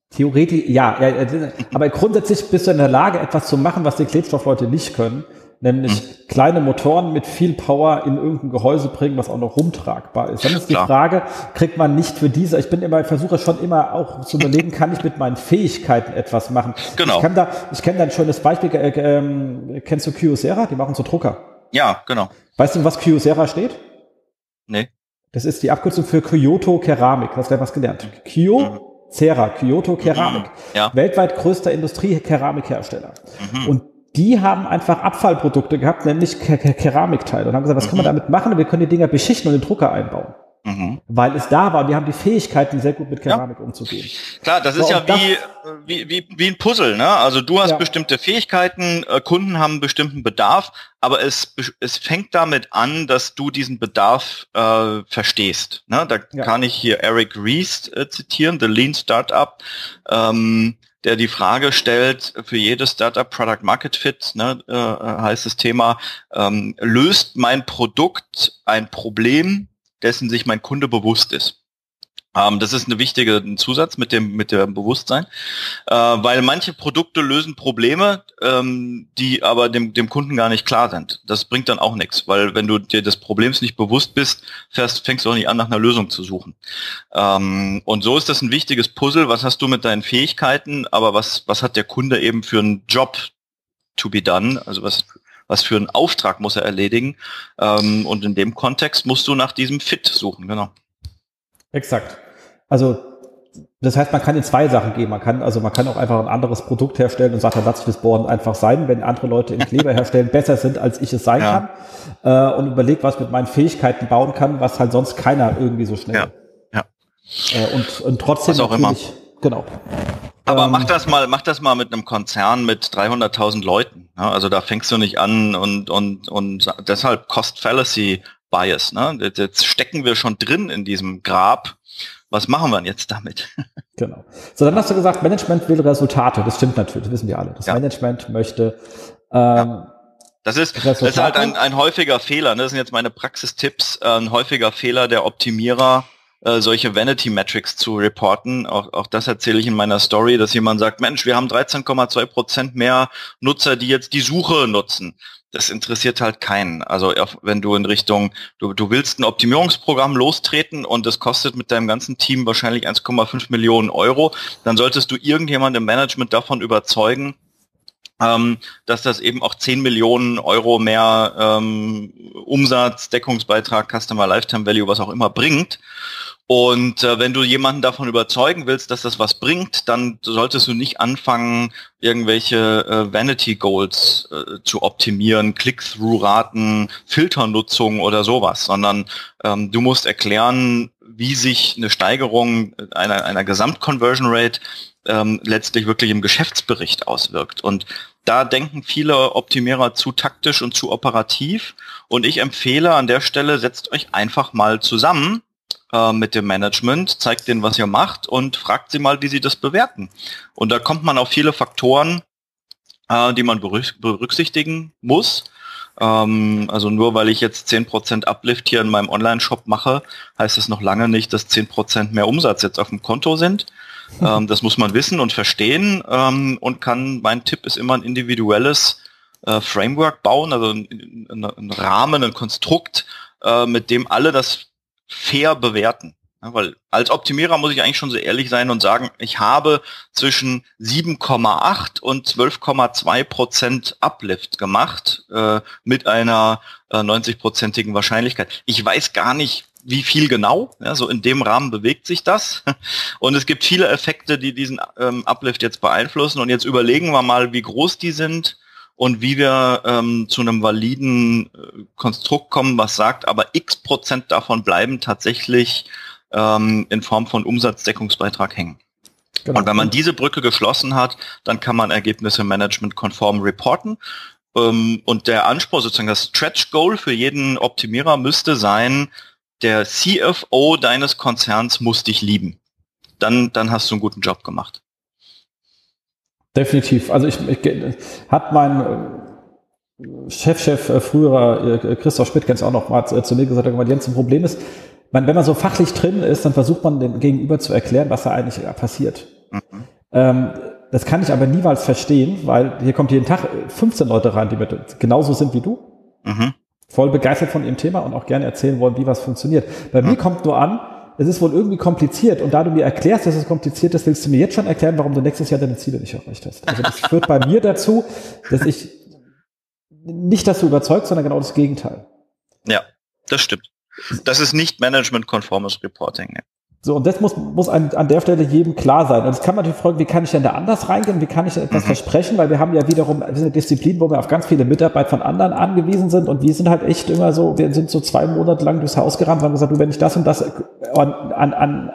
Theoretisch, ja, ja, aber grundsätzlich bist du in der Lage, etwas zu machen, was die Klebstoffleute nicht können nämlich hm. kleine Motoren mit viel Power in irgendein Gehäuse bringen, was auch noch rumtragbar ist. Dann ist die Klar. Frage, kriegt man nicht für diese, ich bin immer, versuche schon immer auch zu überlegen, kann ich mit meinen Fähigkeiten etwas machen? Genau. Ich kenne da, ich kenne da ein schönes Beispiel, äh, äh, kennst du Kyocera? Die machen so Drucker. Ja, genau. Weißt du, was Kyocera steht? Nee. Das ist die Abkürzung für Kyoto Keramik. Hast du was gelernt? Kyo, mhm. Cera, Kyoto Keramik. Ja. Weltweit größter Industrie-Keramikhersteller. Mhm. Und die haben einfach Abfallprodukte gehabt, nämlich Keramikteile und haben gesagt, was mhm. kann man mhm. damit machen? Wir können die Dinger beschichten und den Drucker einbauen. Mhm. Weil es da war, wir haben die Fähigkeiten, sehr gut mit Keramik ja. umzugehen. Klar, das ist so, ja wie, wie, wie, wie ein Puzzle, ne? Also du hast ja. bestimmte Fähigkeiten, äh, Kunden haben einen bestimmten Bedarf, aber es, es fängt damit an, dass du diesen Bedarf äh, verstehst. Ne? Da ja. kann ich hier Eric Ries äh, zitieren, The Lean Startup. Ähm, der die Frage stellt, für jedes Startup Product Market Fit, ne, äh, heißt das Thema, ähm, löst mein Produkt ein Problem, dessen sich mein Kunde bewusst ist. Ähm, das ist eine wichtige Zusatz mit dem mit dem Bewusstsein, äh, weil manche Produkte lösen Probleme, ähm, die aber dem, dem Kunden gar nicht klar sind. Das bringt dann auch nichts, weil wenn du dir des Problems nicht bewusst bist, fährst, fängst du auch nicht an, nach einer Lösung zu suchen. Ähm, und so ist das ein wichtiges Puzzle. Was hast du mit deinen Fähigkeiten, aber was was hat der Kunde eben für einen Job to be done? Also was was für einen Auftrag muss er erledigen? Ähm, und in dem Kontext musst du nach diesem Fit suchen, genau. Exakt. Also das heißt, man kann in zwei Sachen gehen. Man kann, also man kann auch einfach ein anderes Produkt herstellen und sagt, dann lasse ich das Bohren einfach sein, wenn andere Leute im Kleber herstellen besser sind, als ich es sein ja. kann. Äh, und überlegt, was mit meinen Fähigkeiten bauen kann, was halt sonst keiner irgendwie so schnell. Ja. ja. Äh, und, und trotzdem was auch immer. Genau. Aber ähm, mach das mal, mach das mal mit einem Konzern mit 300.000 Leuten. Ja, also da fängst du nicht an und und und deshalb Cost Fallacy Bias. Ne? Jetzt stecken wir schon drin in diesem Grab was machen wir jetzt damit? Genau. So, dann hast du gesagt, Management will Resultate. Das stimmt natürlich, das wissen wir alle. Das ja. Management möchte ähm, ja. Das ist, das ist halt ein, ein häufiger Fehler. Ne? Das sind jetzt meine Praxistipps. Ein häufiger Fehler der Optimierer, äh, solche Vanity Metrics zu reporten. Auch, auch das erzähle ich in meiner Story, dass jemand sagt, Mensch, wir haben 13,2 Prozent mehr Nutzer, die jetzt die Suche nutzen das interessiert halt keinen. Also wenn du in Richtung, du, du willst ein Optimierungsprogramm lostreten und das kostet mit deinem ganzen Team wahrscheinlich 1,5 Millionen Euro, dann solltest du irgendjemand im Management davon überzeugen, ähm, dass das eben auch 10 Millionen Euro mehr ähm, Umsatz, Deckungsbeitrag, Customer Lifetime Value, was auch immer bringt. Und äh, wenn du jemanden davon überzeugen willst, dass das was bringt, dann solltest du nicht anfangen, irgendwelche äh, Vanity Goals äh, zu optimieren, Click-through-Raten, Filternutzung oder sowas, sondern ähm, du musst erklären, wie sich eine Steigerung einer, einer Gesamtconversion Rate ähm, letztlich wirklich im Geschäftsbericht auswirkt. Und da denken viele Optimierer zu taktisch und zu operativ. Und ich empfehle an der Stelle, setzt euch einfach mal zusammen äh, mit dem Management, zeigt denen, was ihr macht und fragt sie mal, wie sie das bewerten. Und da kommt man auf viele Faktoren, äh, die man berücksichtigen muss. Ähm, also nur weil ich jetzt 10% Uplift hier in meinem Online-Shop mache, heißt das noch lange nicht, dass 10% mehr Umsatz jetzt auf dem Konto sind. Ähm, das muss man wissen und verstehen ähm, und kann, mein Tipp ist immer ein individuelles äh, Framework bauen, also ein, ein, ein Rahmen, ein Konstrukt, äh, mit dem alle das fair bewerten. Ja, weil als Optimierer muss ich eigentlich schon so ehrlich sein und sagen, ich habe zwischen 7,8 und 12,2 Prozent Uplift gemacht äh, mit einer äh, 90-prozentigen Wahrscheinlichkeit. Ich weiß gar nicht, wie viel genau. Ja, so in dem Rahmen bewegt sich das. Und es gibt viele Effekte, die diesen ähm, Uplift jetzt beeinflussen. Und jetzt überlegen wir mal, wie groß die sind und wie wir ähm, zu einem validen äh, Konstrukt kommen, was sagt, aber x Prozent davon bleiben tatsächlich ähm, in Form von Umsatzdeckungsbeitrag hängen. Genau. Und wenn man diese Brücke geschlossen hat, dann kann man Ergebnisse management-konform reporten. Ähm, und der Anspruch, sozusagen das Stretch Goal für jeden Optimierer müsste sein, der CFO deines Konzerns muss dich lieben. Dann, dann hast du einen guten Job gemacht. Definitiv. Also ich, ich hat mein äh, Chefchef, äh, früherer äh, Christoph Schmidt, kennst auch noch mal zu mir gesagt, hat Jens, ein Problem ist, man, wenn man so fachlich drin ist, dann versucht man dem Gegenüber zu erklären, was da eigentlich passiert. Mhm. Ähm, das kann ich aber niemals verstehen, weil hier kommt jeden Tag 15 Leute rein, die mit, genauso sind wie du. Mhm voll begeistert von ihrem Thema und auch gerne erzählen wollen, wie was funktioniert. Bei mir kommt nur an, es ist wohl irgendwie kompliziert und da du mir erklärst, dass es kompliziert ist, willst du mir jetzt schon erklären, warum du nächstes Jahr deine Ziele nicht erreicht hast. Also das führt bei mir dazu, dass ich nicht das so überzeugt, sondern genau das Gegenteil. Ja, das stimmt. Das ist nicht management-konformes Reporting. Ja. So, und das muss, muss an, an der Stelle jedem klar sein. Und jetzt kann man natürlich fragen, wie kann ich denn da anders reingehen? Wie kann ich etwas mhm. versprechen? Weil wir haben ja wiederum wir sind eine Disziplin, wo wir auf ganz viele Mitarbeit von anderen angewiesen sind. Und wir sind halt echt immer so, wir sind so zwei Monate lang durchs Haus gerannt und haben gesagt, du, wenn ich das und das an, an, an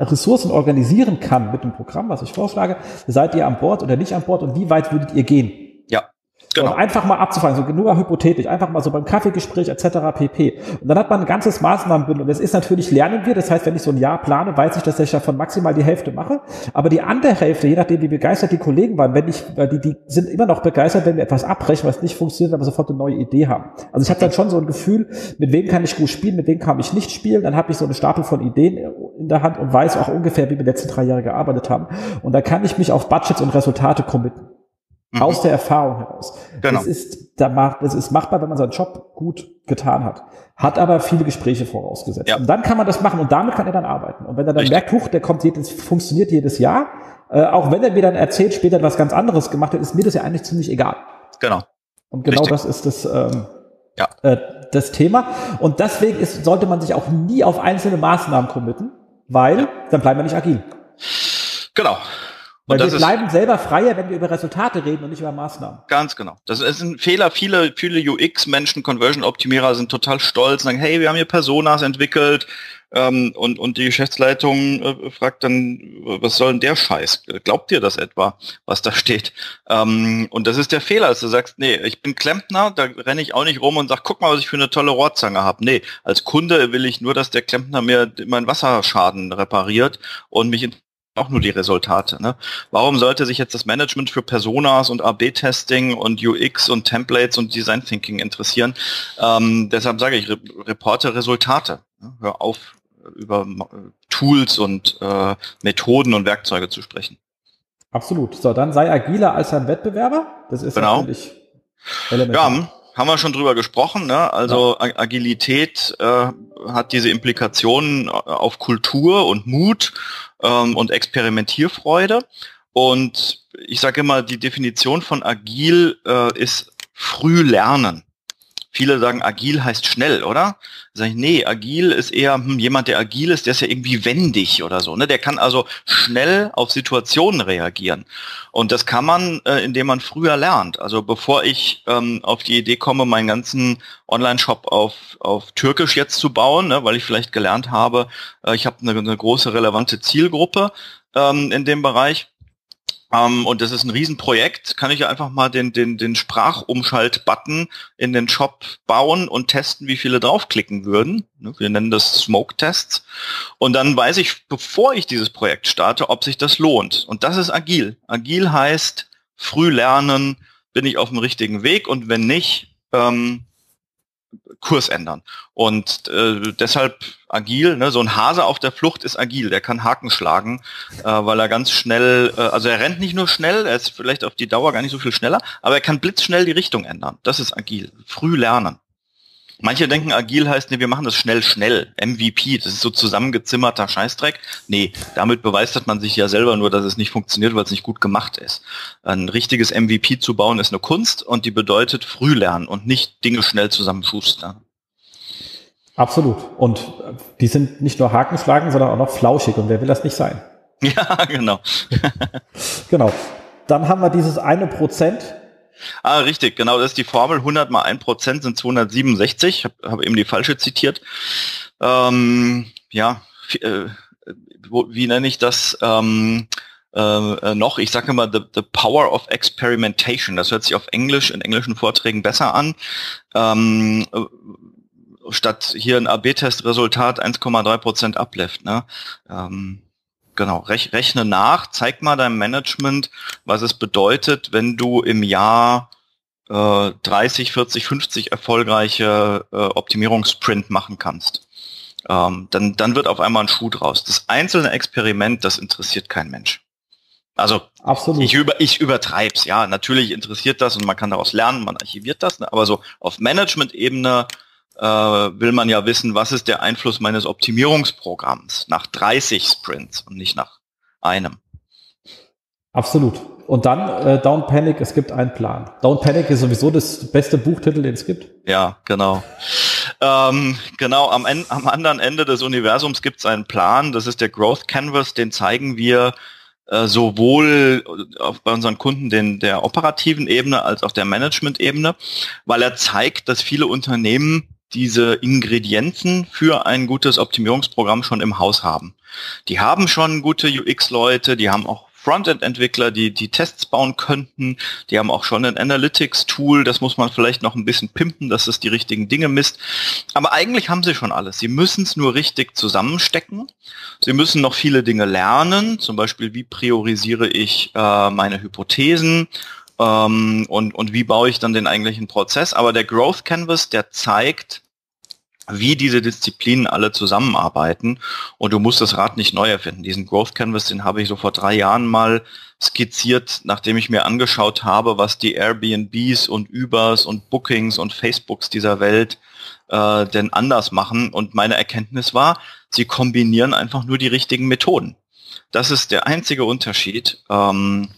Ressourcen organisieren kann mit dem Programm, was ich vorschlage, seid ihr an Bord oder nicht an Bord und wie weit würdet ihr gehen? Genau. Und einfach mal abzufangen, so nur hypothetisch, einfach mal so beim Kaffeegespräch etc. pp. Und dann hat man ein ganzes Maßnahmenbündel. Und das ist natürlich, lernen wir. Das heißt, wenn ich so ein Jahr plane, weiß ich, dass ich davon maximal die Hälfte mache. Aber die andere Hälfte, je nachdem, wie begeistert die Kollegen waren, wenn ich, die, die sind immer noch begeistert, wenn wir etwas abbrechen, was nicht funktioniert, aber sofort eine neue Idee haben. Also ich habe dann schon so ein Gefühl, mit wem kann ich gut spielen, mit wem kann ich nicht spielen. Dann habe ich so eine Stapel von Ideen in der Hand und weiß auch ungefähr, wie wir die letzten drei Jahre gearbeitet haben. Und da kann ich mich auf Budgets und Resultate committen. Mhm. Aus der Erfahrung heraus. Genau. Das ist, da macht, das ist machbar, wenn man seinen Job gut getan hat. Hat aber viele Gespräche vorausgesetzt. Ja. Und dann kann man das machen und damit kann er dann arbeiten. Und wenn er dann Richtig. merkt, huch, der kommt jedes, funktioniert jedes Jahr, äh, auch wenn er mir dann erzählt, später was ganz anderes gemacht hat, ist mir das ja eigentlich ziemlich egal. Genau. Und genau Richtig. das ist das, ähm, ja. äh, das Thema. Und deswegen ist, sollte man sich auch nie auf einzelne Maßnahmen committen, weil ja. dann bleiben wir nicht agil. Genau. Weil wir bleiben selber freier, wenn wir über Resultate reden und nicht über Maßnahmen. Ganz genau. Das ist ein Fehler. Viele, viele UX-Menschen, Conversion-Optimierer sind total stolz und sagen, hey, wir haben hier Personas entwickelt. Ähm, und, und die Geschäftsleitung äh, fragt dann, was soll denn der Scheiß? Glaubt ihr das etwa, was da steht? Ähm, und das ist der Fehler, dass du sagst, nee, ich bin Klempner, da renne ich auch nicht rum und sag, guck mal, was ich für eine tolle Rohrzange habe. Nee, als Kunde will ich nur, dass der Klempner mir meinen Wasserschaden repariert und mich auch nur die Resultate. Ne? Warum sollte sich jetzt das Management für Personas und AB-Testing und UX und Templates und Design Thinking interessieren? Ähm, deshalb sage ich, re reporte Resultate. Ne? Hör auf, über Tools und äh, Methoden und Werkzeuge zu sprechen. Absolut. So, dann sei agiler als ein Wettbewerber. Das ist genau. natürlich elementar. Ja, haben wir schon drüber gesprochen. Ne? Also ja. Agilität äh, hat diese Implikationen auf Kultur und Mut ähm, und Experimentierfreude. Und ich sage immer, die Definition von agil äh, ist früh lernen. Viele sagen, agil heißt schnell, oder? Sag ich, nee, agil ist eher hm, jemand, der agil ist, der ist ja irgendwie wendig oder so. Ne? Der kann also schnell auf Situationen reagieren. Und das kann man, äh, indem man früher lernt. Also bevor ich ähm, auf die Idee komme, meinen ganzen Online-Shop auf, auf Türkisch jetzt zu bauen, ne, weil ich vielleicht gelernt habe, äh, ich habe eine, eine große relevante Zielgruppe ähm, in dem Bereich, ähm, und das ist ein Riesenprojekt. Kann ich einfach mal den, den, den Sprachumschalt-Button in den Shop bauen und testen, wie viele draufklicken würden. Ne, wir nennen das Smoke-Tests. Und dann weiß ich, bevor ich dieses Projekt starte, ob sich das lohnt. Und das ist agil. Agil heißt früh lernen, bin ich auf dem richtigen Weg und wenn nicht, ähm, Kurs ändern. Und äh, deshalb agil, ne, so ein Hase auf der Flucht ist agil, der kann Haken schlagen, äh, weil er ganz schnell, äh, also er rennt nicht nur schnell, er ist vielleicht auf die Dauer gar nicht so viel schneller, aber er kann blitzschnell die Richtung ändern. Das ist agil. Früh lernen. Manche denken, agil heißt, nee, wir machen das schnell, schnell. MVP, das ist so zusammengezimmerter Scheißdreck. Nee, damit beweist man sich ja selber nur, dass es nicht funktioniert, weil es nicht gut gemacht ist. Ein richtiges MVP zu bauen ist eine Kunst und die bedeutet früh lernen und nicht Dinge schnell zusammenschustern. Absolut. Und die sind nicht nur Hakenschlagen, sondern auch noch flauschig. Und wer will das nicht sein? Ja, genau. genau. Dann haben wir dieses eine Prozent, Ah, richtig, genau, das ist die Formel. 100 mal 1 Prozent sind 267. Ich habe hab eben die falsche zitiert. Ähm, ja, äh, wo, wie nenne ich das ähm, äh, noch? Ich sage immer the, the Power of Experimentation. Das hört sich auf Englisch, in englischen Vorträgen besser an. Ähm, äh, statt hier ein AB-Test-Resultat 1,3 Prozent Uplift. Ne? Ähm, genau, rech, rechne nach, zeig mal deinem Management, was es bedeutet, wenn du im Jahr äh, 30, 40, 50 erfolgreiche äh, Optimierungssprint machen kannst. Ähm, dann, dann wird auf einmal ein Schuh draus. Das einzelne Experiment, das interessiert kein Mensch. Also Absolut. Ich, über, ich übertreib's, ja. Natürlich interessiert das und man kann daraus lernen, man archiviert das, ne? aber so auf Management-Ebene will man ja wissen, was ist der Einfluss meines Optimierungsprogramms nach 30 Sprints und nicht nach einem. Absolut. Und dann äh, Down Panic, es gibt einen Plan. Down Panic ist sowieso das beste Buchtitel, den es gibt. Ja, genau. Ähm, genau, am, en am anderen Ende des Universums gibt es einen Plan, das ist der Growth Canvas, den zeigen wir äh, sowohl auf, bei unseren Kunden den, der operativen Ebene als auch der Management-Ebene, weil er zeigt, dass viele Unternehmen diese Ingredienzen für ein gutes Optimierungsprogramm schon im Haus haben. Die haben schon gute UX-Leute, die haben auch Frontend-Entwickler, die die Tests bauen könnten. Die haben auch schon ein Analytics-Tool, das muss man vielleicht noch ein bisschen pimpen, dass es die richtigen Dinge misst. Aber eigentlich haben sie schon alles. Sie müssen es nur richtig zusammenstecken. Sie müssen noch viele Dinge lernen, zum Beispiel wie priorisiere ich äh, meine Hypothesen ähm, und, und wie baue ich dann den eigentlichen Prozess. Aber der Growth Canvas, der zeigt, wie diese Disziplinen alle zusammenarbeiten und du musst das Rad nicht neu erfinden. Diesen Growth Canvas, den habe ich so vor drei Jahren mal skizziert, nachdem ich mir angeschaut habe, was die Airbnbs und Ubers und Bookings und Facebooks dieser Welt äh, denn anders machen. Und meine Erkenntnis war, sie kombinieren einfach nur die richtigen Methoden. Das ist der einzige Unterschied. Ähm,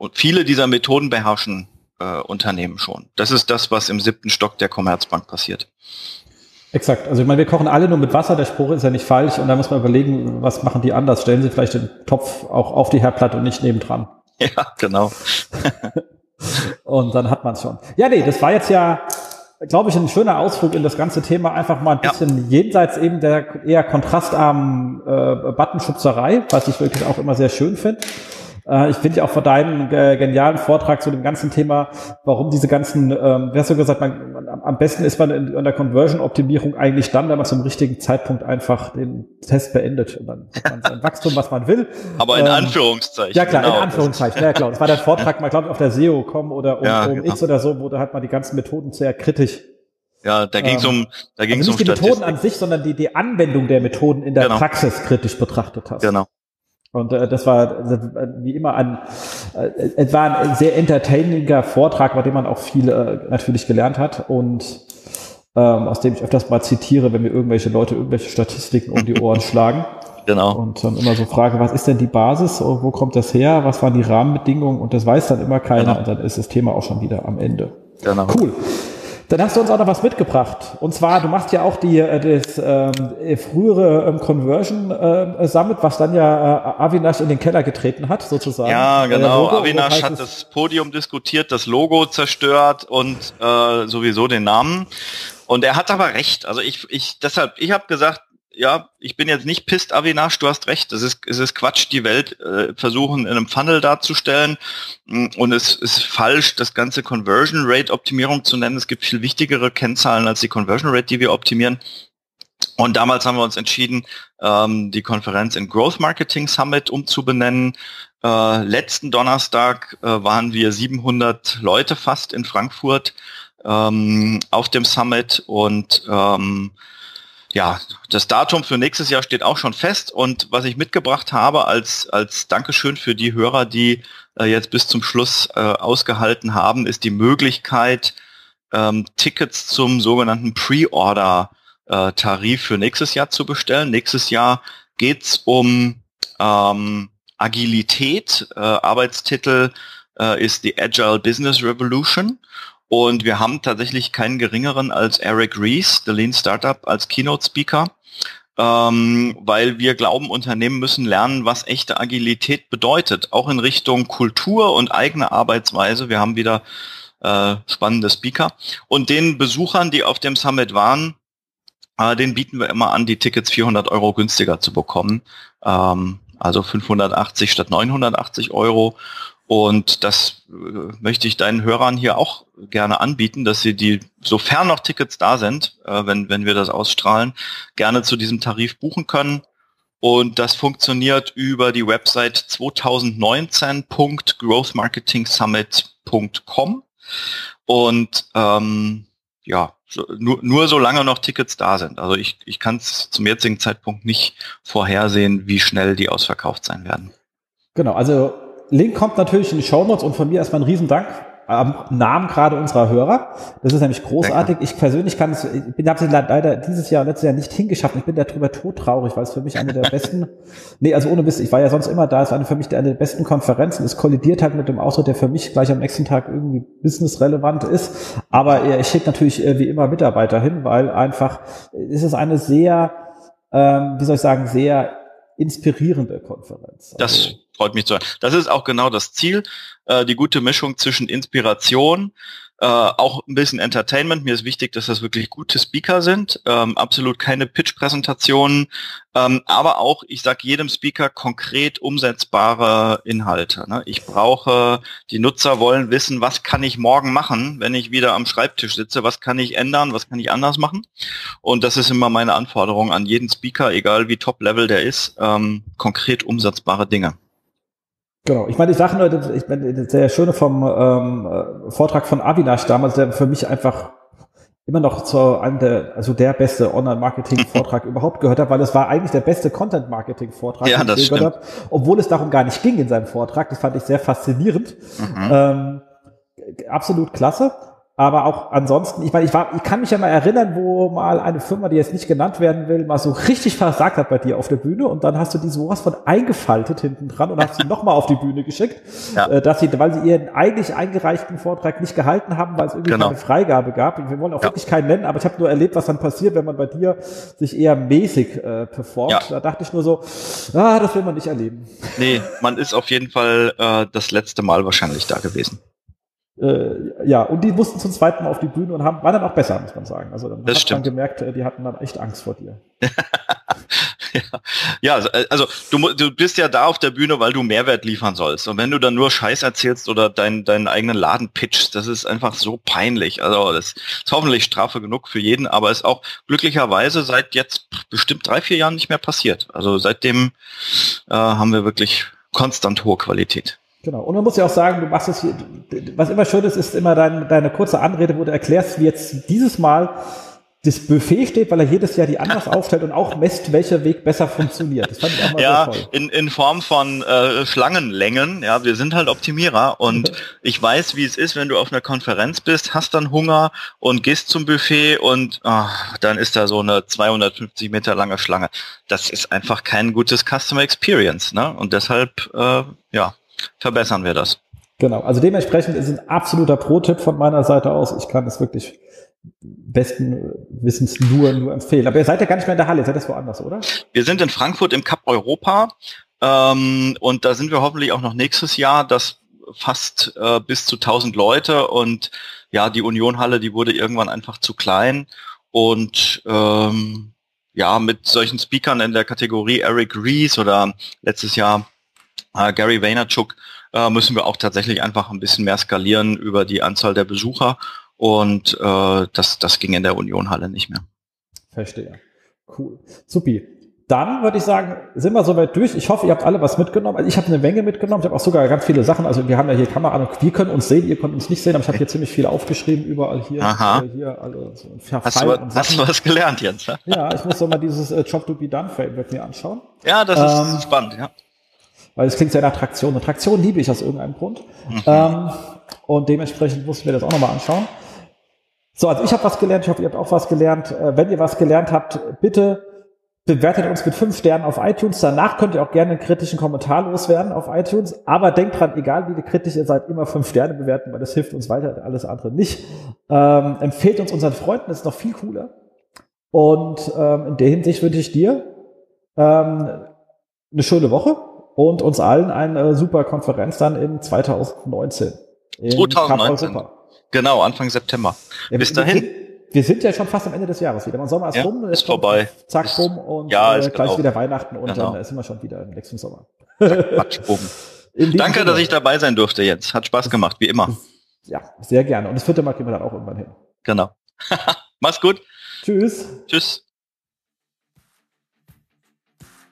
und viele dieser Methoden beherrschen äh, Unternehmen schon. Das ist das, was im siebten Stock der Commerzbank passiert. Exakt. Also ich meine, wir kochen alle nur mit Wasser, der Spruch ist ja nicht falsch und da muss man überlegen, was machen die anders? Stellen sie vielleicht den Topf auch auf die Herdplatte und nicht nebendran. Ja, genau. und dann hat man es schon. Ja, nee, das war jetzt ja, glaube ich, ein schöner Ausflug in das ganze Thema. Einfach mal ein bisschen ja. jenseits eben der eher kontrastarmen äh, Buttonschubserei, was ich wirklich auch immer sehr schön finde. Äh, ich finde ja auch vor deinem äh, genialen Vortrag zu dem ganzen Thema, warum diese ganzen, ähm, wie hast du gesagt, man, man, am besten ist man in, in der Conversion-Optimierung eigentlich dann, wenn man zum richtigen Zeitpunkt einfach den Test beendet und dann hat man sein Wachstum, was man will. Aber in ähm, Anführungszeichen. Ja klar, genau. in Anführungszeichen. Ja klar, das war der Vortrag mal, glaube ich, auf der SEO.com oder um, ja, um genau. X oder so, wo da hat man die ganzen Methoden sehr kritisch ja, da ging es ähm, um, da ging also um nicht die Methoden an sich, sondern die, die Anwendung der Methoden in der genau. Praxis kritisch betrachtet hast. Genau. Und äh, das war das, wie immer ein, äh, es war ein sehr entertaininger Vortrag, bei dem man auch viel äh, natürlich gelernt hat und ähm, aus dem ich öfters mal zitiere, wenn mir irgendwelche Leute irgendwelche Statistiken um die Ohren schlagen. Genau. Und dann immer so frage, was ist denn die Basis, wo kommt das her, was waren die Rahmenbedingungen und das weiß dann immer keiner genau. und dann ist das Thema auch schon wieder am Ende. Genau. Cool. Dann hast du uns auch noch was mitgebracht. Und zwar, du machst ja auch die, äh, das ähm, frühere ähm, Conversion äh, Summit, was dann ja äh, Avinash in den Keller getreten hat, sozusagen. Ja, genau. Logo, Avinash hat das Podium diskutiert, das Logo zerstört und äh, sowieso den Namen. Und er hat aber recht. Also ich, ich, deshalb, ich habe gesagt, ja, ich bin jetzt nicht pisst, Avinash, du hast recht. Es ist, es ist Quatsch, die Welt äh, versuchen in einem Funnel darzustellen. Mm, und es ist falsch, das ganze Conversion Rate Optimierung zu nennen. Es gibt viel wichtigere Kennzahlen als die Conversion Rate, die wir optimieren. Und damals haben wir uns entschieden, ähm, die Konferenz in Growth Marketing Summit umzubenennen. Äh, letzten Donnerstag äh, waren wir 700 Leute fast in Frankfurt ähm, auf dem Summit und ähm, ja, das Datum für nächstes Jahr steht auch schon fest und was ich mitgebracht habe als, als Dankeschön für die Hörer, die äh, jetzt bis zum Schluss äh, ausgehalten haben, ist die Möglichkeit, ähm, Tickets zum sogenannten Pre-Order-Tarif äh, für nächstes Jahr zu bestellen. Nächstes Jahr geht's um ähm, Agilität. Äh, Arbeitstitel äh, ist die Agile Business Revolution. Und wir haben tatsächlich keinen geringeren als Eric Rees, The Lean Startup, als Keynote-Speaker, ähm, weil wir glauben, Unternehmen müssen lernen, was echte Agilität bedeutet, auch in Richtung Kultur und eigene Arbeitsweise. Wir haben wieder äh, spannende Speaker. Und den Besuchern, die auf dem Summit waren, äh, den bieten wir immer an, die Tickets 400 Euro günstiger zu bekommen. Ähm, also 580 statt 980 Euro. Und das äh, möchte ich deinen Hörern hier auch gerne anbieten, dass sie die, sofern noch Tickets da sind, äh, wenn, wenn wir das ausstrahlen, gerne zu diesem Tarif buchen können. Und das funktioniert über die Website 2019.growthmarketingsummit.com. Und ähm, ja, so, nur, nur solange noch Tickets da sind. Also ich, ich kann es zum jetzigen Zeitpunkt nicht vorhersehen, wie schnell die ausverkauft sein werden. Genau, also Link kommt natürlich in die Show Notes und von mir erstmal ein Riesendank am Namen gerade unserer Hörer. Das ist nämlich großartig. Ich persönlich kann es, ich bin habe leider dieses Jahr, letztes Jahr nicht hingeschafft. Ich bin darüber todtraurig, weil es für mich eine der besten, nee, also ohne Wissen, ich war ja sonst immer da, es war eine für mich eine der besten Konferenzen. Es kollidiert halt mit dem Ausdruck, der für mich gleich am nächsten Tag irgendwie businessrelevant ist. Aber ich schicke natürlich äh, wie immer Mitarbeiter hin, weil einfach ist es eine sehr, ähm, wie soll ich sagen, sehr inspirierende Konferenz. Also, das freut mich zu hören. Das ist auch genau das Ziel, äh, die gute Mischung zwischen Inspiration, äh, auch ein bisschen Entertainment. Mir ist wichtig, dass das wirklich gute Speaker sind, ähm, absolut keine Pitch-Präsentationen, ähm, aber auch, ich sage jedem Speaker konkret umsetzbare Inhalte. Ne? Ich brauche, die Nutzer wollen wissen, was kann ich morgen machen, wenn ich wieder am Schreibtisch sitze, was kann ich ändern, was kann ich anders machen. Und das ist immer meine Anforderung an jeden Speaker, egal wie top-level der ist, ähm, konkret umsetzbare Dinge. Genau, ich meine, die Sachen, ich meine, der Schöne vom ähm, äh, Vortrag von Avinash damals, der für mich einfach immer noch zu einem der, also der beste Online-Marketing-Vortrag überhaupt gehört hat, weil es war eigentlich der beste Content-Marketing-Vortrag, ja, den ich gehört habe, obwohl es darum gar nicht ging in seinem Vortrag. Das fand ich sehr faszinierend. Mhm. Ähm, absolut klasse. Aber auch ansonsten, ich meine, ich war, ich kann mich ja mal erinnern, wo mal eine Firma, die jetzt nicht genannt werden will, mal so richtig versagt hat bei dir auf der Bühne und dann hast du die sowas von eingefaltet hinten dran und hast sie nochmal auf die Bühne geschickt, ja. äh, dass sie, weil sie ihren eigentlich eingereichten Vortrag nicht gehalten haben, weil es irgendwie genau. keine Freigabe gab. Wir wollen auch ja. wirklich keinen nennen, aber ich habe nur erlebt, was dann passiert, wenn man bei dir sich eher mäßig äh, performt. Ja. Da dachte ich nur so, ah, das will man nicht erleben. Nee, man ist auf jeden Fall äh, das letzte Mal wahrscheinlich da gewesen äh, ja, und die mussten zum zweiten Mal auf die Bühne und haben, waren dann auch besser, muss man sagen. Also dann das hat stimmt. man gemerkt, äh, die hatten dann echt Angst vor dir. ja. also, also du, du bist ja da auf der Bühne, weil du Mehrwert liefern sollst. Und wenn du dann nur Scheiß erzählst oder dein, deinen eigenen Laden pitchst, das ist einfach so peinlich. Also das ist hoffentlich Strafe genug für jeden, aber ist auch glücklicherweise seit jetzt bestimmt drei, vier Jahren nicht mehr passiert. Also seitdem äh, haben wir wirklich konstant hohe Qualität. Genau. Und man muss ja auch sagen, du machst es hier, was immer schön ist, ist immer dein, deine kurze Anrede, wo du erklärst, wie jetzt dieses Mal das Buffet steht, weil er jedes Jahr die anders aufstellt und auch messt, welcher Weg besser funktioniert. Das fand ich auch mal ja, toll. In, in Form von äh, Schlangenlängen. Ja, wir sind halt Optimierer und ich weiß, wie es ist, wenn du auf einer Konferenz bist, hast dann Hunger und gehst zum Buffet und ach, dann ist da so eine 250 Meter lange Schlange. Das ist einfach kein gutes Customer Experience. Ne? Und deshalb, äh, ja, verbessern wir das. Genau, also dementsprechend ist ein absoluter Pro-Tipp von meiner Seite aus. Ich kann es wirklich besten Wissens nur, nur empfehlen. Aber ihr seid ja gar nicht mehr in der Halle, ihr seid das woanders, oder? Wir sind in Frankfurt im Cup Europa ähm, und da sind wir hoffentlich auch noch nächstes Jahr. Das fast äh, bis zu 1000 Leute und ja, die Unionhalle, die wurde irgendwann einfach zu klein und ähm, ja, mit solchen Speakern in der Kategorie Eric Rees oder letztes Jahr äh, Gary Vaynerchuk äh, müssen wir auch tatsächlich einfach ein bisschen mehr skalieren über die Anzahl der Besucher und äh, das, das ging in der Unionhalle nicht mehr. Verstehe. Cool. Supi. Dann würde ich sagen, sind wir soweit durch. Ich hoffe, ihr habt alle was mitgenommen. Also ich habe eine Menge mitgenommen. Ich habe auch sogar ganz viele Sachen. Also wir haben ja hier Kamera an. Wir können uns sehen, ihr könnt uns nicht sehen, aber ich habe hier ziemlich viel aufgeschrieben, überall hier. Aha. Äh, hier alle, so hast, du, hast du was gelernt, Jens? Ja, ich muss doch mal dieses äh, Job to be done Framework mir anschauen. Ja, das ähm, ist spannend, ja. Weil es klingt sehr nach Traktion. Eine Traktion liebe ich aus irgendeinem Grund. Mhm. Ähm, und dementsprechend mussten wir das auch nochmal anschauen. So, also ich habe was gelernt, ich hoffe, ihr habt auch was gelernt. Äh, wenn ihr was gelernt habt, bitte bewertet uns mit fünf Sternen auf iTunes. Danach könnt ihr auch gerne einen kritischen Kommentar loswerden auf iTunes. Aber denkt dran, egal wie kritisch ihr seid, immer fünf Sterne bewerten, weil das hilft uns weiter, alles andere nicht. Ähm, empfehlt uns unseren Freunden, das ist noch viel cooler. Und ähm, in der Hinsicht wünsche ich dir ähm, eine schöne Woche und uns allen eine super Konferenz dann in 2019. In 2019. Genau, Anfang September. Ja, Bis dahin. Wir sind ja schon fast am Ende des Jahres wieder. Man Sommer ist ja, rum, ist vorbei. Zack, rum und ja, äh, gleich wieder Weihnachten und genau. dann sind wir schon wieder im nächsten Sommer. Quatsch, Danke, Sinne. dass ich dabei sein durfte jetzt. Hat Spaß gemacht, wie immer. Ja, sehr gerne. Und das vierte Mal kriegen wir dann auch irgendwann hin. Genau. Mach's gut. Tschüss. Tschüss.